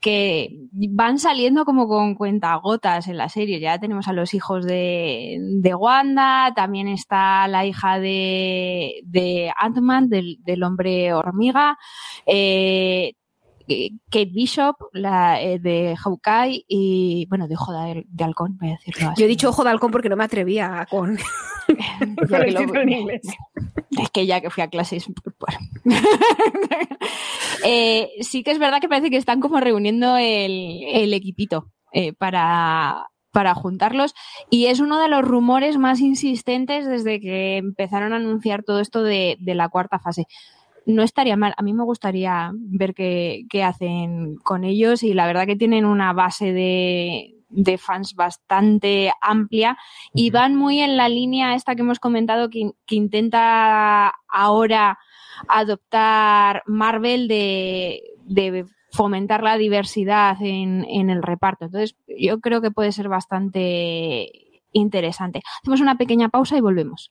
Speaker 1: que van saliendo como con cuentagotas en la serie. Ya tenemos a los hijos de, de Wanda, también está la hija de, de Ant-Man, del, del, hombre hormiga. Eh, Kate Bishop, la eh, de Hawkeye y, bueno, de Ojo de, Halcón, voy a decirlo
Speaker 2: así. Yo he dicho Ojo de Halcón porque no me atrevía con... [LAUGHS] [LAUGHS]
Speaker 1: Es que ya que fui a clases, [LAUGHS] eh, sí que es verdad que parece que están como reuniendo el, equipito eh, para, para juntarlos. Y es uno de los rumores más insistentes desde que empezaron a anunciar todo esto de, de la cuarta fase no estaría mal. A mí me gustaría ver qué, hacen con ellos y la verdad que tienen una base de, fans bastante amplia y van muy en la línea esta que hemos comentado que, intenta ahora adoptar Marvel de, fomentar la diversidad en, en, el reparto. Entonces, yo creo que puede ser bastante interesante. Hacemos una pequeña pausa y volvemos.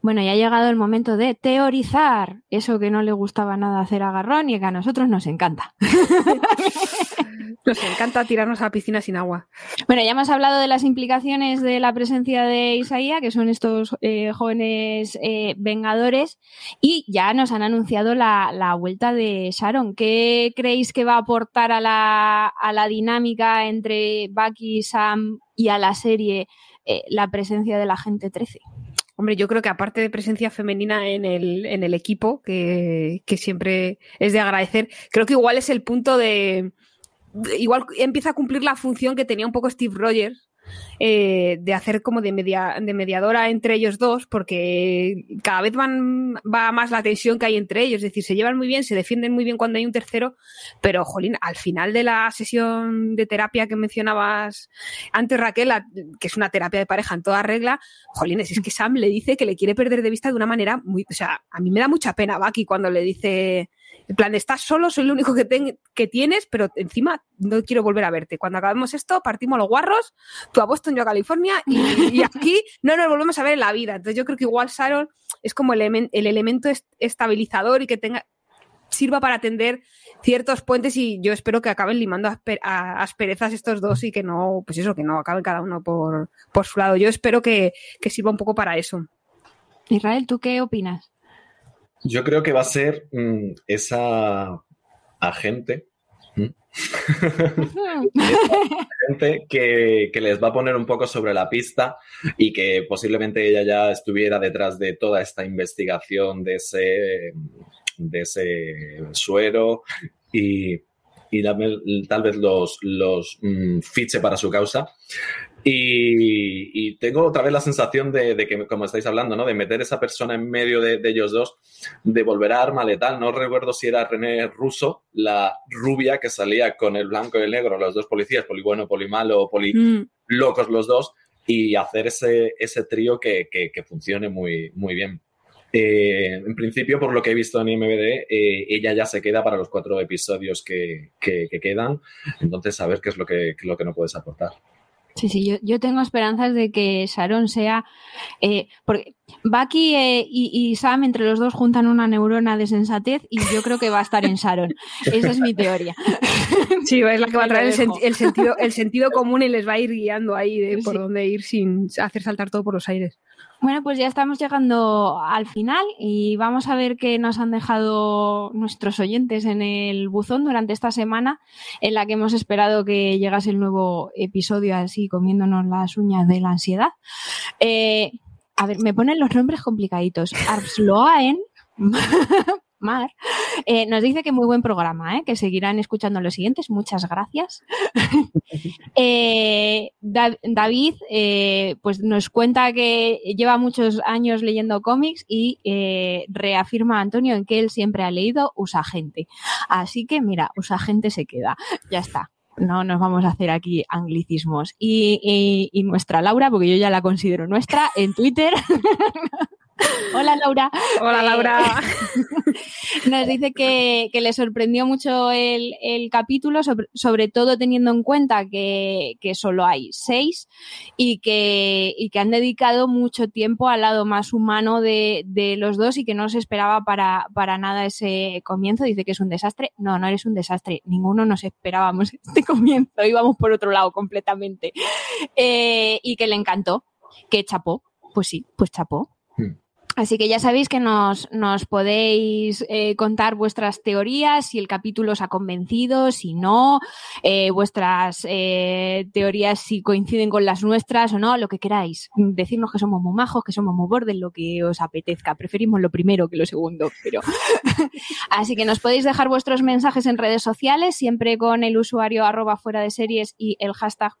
Speaker 1: Bueno, ya ha llegado el momento de teorizar eso que no le gustaba nada hacer a Garrón y que a nosotros nos encanta.
Speaker 2: Nos encanta tirarnos a la piscina sin agua.
Speaker 1: Bueno, ya hemos hablado de las implicaciones de la presencia de Isaías, que son estos eh, jóvenes eh, vengadores, y ya nos han anunciado la, vuelta de Sharon. ¿Qué creéis que va a aportar a la, a la dinámica entre Bucky, Sam y a la serie eh, la presencia de la gente 13?
Speaker 2: Hombre, yo creo que aparte de presencia femenina en el, en el equipo, que, que siempre es de agradecer, creo que igual es el punto de, igual empieza a cumplir la función que tenía un poco Steve Rogers eh, de hacer como de, media, de mediadora entre ellos dos, porque cada vez van, va más la tensión que hay entre ellos. Es decir, se llevan muy bien, se defienden muy bien cuando hay un tercero, pero, jolín, al final de la sesión de terapia que mencionabas antes, Raquel, que es una terapia de pareja en toda regla, jolín, es que Sam le dice que le quiere perder de vista de una manera muy. O sea, a mí me da mucha pena Bucky cuando le dice en plan, estás solo, soy el único que, que tienes, pero encima no quiero volver a verte. Cuando acabemos esto, partimos los guarros, tú a Boston, yo a California, y, aquí no nos volvemos a ver en la vida. Entonces yo creo que igual Sharon es como el, el elemento estabilizador y que tenga sirva para atender ciertos puentes y yo espero que acaben limando asperezas estos dos y que no, pues eso, que no acaben cada uno por, por su lado. Yo espero que, que sirva un poco para eso.
Speaker 1: Israel, ¿tú qué opinas?
Speaker 3: Yo creo que va a ser mm, esa agente. gente que, les va a poner un poco sobre la pista y que posiblemente ella ya estuviera detrás de toda esta investigación de ese, de ese suero y, tal vez los, los mm, fiche para su causa. Y, tengo otra vez la sensación de, que, como estáis hablando, ¿no? De meter esa persona en medio de, ellos dos, de volver a arma letal. No recuerdo si era René Russo, la rubia que salía con el blanco y el negro, los dos policías, poli bueno, poli malo, poli mm. locos los dos, y hacer ese, ese trío que, funcione muy, muy bien. Eh, en principio, por lo que he visto en IMBD, eh, ella ya se queda para los cuatro episodios que, quedan. Entonces, a ver qué es lo que, lo que no puedes aportar.
Speaker 1: Sí, sí, yo, tengo esperanzas de que Sharon sea. Eh, porque Bucky y, Sam, entre los dos, juntan una neurona de sensatez y yo creo que va a estar en Sharon. [LAUGHS] Esa es mi teoría. [LAUGHS]
Speaker 2: Sí, es la que va a traer el, sentido, el sentido común y les va a ir guiando ahí de por dónde ir sin hacer saltar todo por los aires.
Speaker 1: Bueno, pues ya estamos llegando al final y vamos a ver qué nos han dejado nuestros oyentes en el buzón durante esta semana en la que hemos esperado que llegase el nuevo episodio así comiéndonos las uñas de la ansiedad. Eh, a ver, me ponen los nombres complicaditos. Arsloaen [LAUGHS] Mar, eh, nos dice que muy buen programa, ¿eh? que seguirán escuchando los siguientes. Muchas gracias. [LAUGHS] Eh, David pues nos cuenta que lleva muchos años leyendo cómics y reafirma a Antonio en que él siempre ha leído Usa Gente. Así que mira, Usa Gente se queda. Ya está no nos vamos a hacer aquí anglicismos. y, nuestra Laura, porque yo ya la considero nuestra, en Twitter [LAUGHS] Hola Laura.
Speaker 2: Hola Laura.
Speaker 1: Eh, [LAUGHS] nos dice que, le sorprendió mucho el, capítulo, sobre, todo teniendo en cuenta que, solo hay seis y que, que, han dedicado mucho tiempo al lado más humano de, los dos y que no se esperaba para, para, nada ese comienzo. Dice que es un desastre. No, no eres un desastre. Ninguno nos esperábamos [LAUGHS] este comienzo. Íbamos por otro lado completamente. Eh, y que le encantó. Que chapó. Pues sí, pues chapó. Así que ya sabéis que nos, podéis eh, contar vuestras teorías, si el capítulo os ha convencido, si no, eh, vuestras eh, teorías si coinciden con las nuestras o no, lo que queráis. Decirnos que somos muy majos, que somos muy bordes, lo que os apetezca. Preferimos lo primero que lo segundo, pero. [LAUGHS] Así que nos podéis dejar vuestros mensajes en redes sociales, siempre con el usuario arroba fuera de series y el hashtag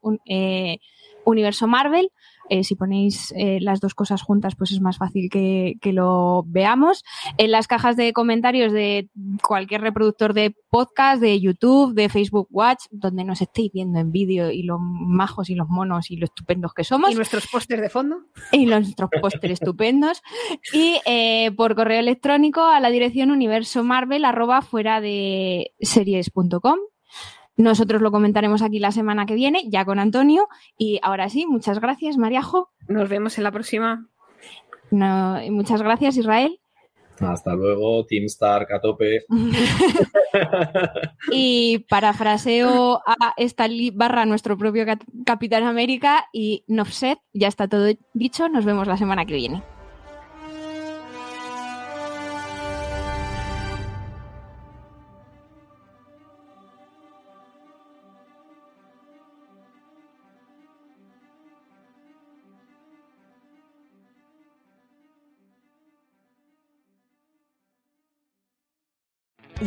Speaker 1: universo Marvel. Eh, si ponéis eh, las dos cosas juntas, pues es más fácil que, lo veamos. En las cajas de comentarios de cualquier reproductor de podcast, de YouTube, de Facebook Watch, donde nos estéis viendo en vídeo y los majos y los monos y los estupendos que somos.
Speaker 2: Y nuestros pósters de fondo.
Speaker 1: Y nuestros pósters estupendos. Y eh, por correo electrónico a la dirección universo marvel arroba fuera de series.com. Nosotros lo comentaremos aquí la semana que viene, ya con Antonio. Y ahora sí, muchas gracias, Mariajo.
Speaker 2: Nos vemos en la próxima.
Speaker 1: muchas gracias, Israel.
Speaker 3: Hasta luego, Team Stark a tope. [LAUGHS]
Speaker 1: y parafraseo a esta barra nuestro propio Capitán América y Nofset, ya está todo dicho, nos vemos la semana que viene.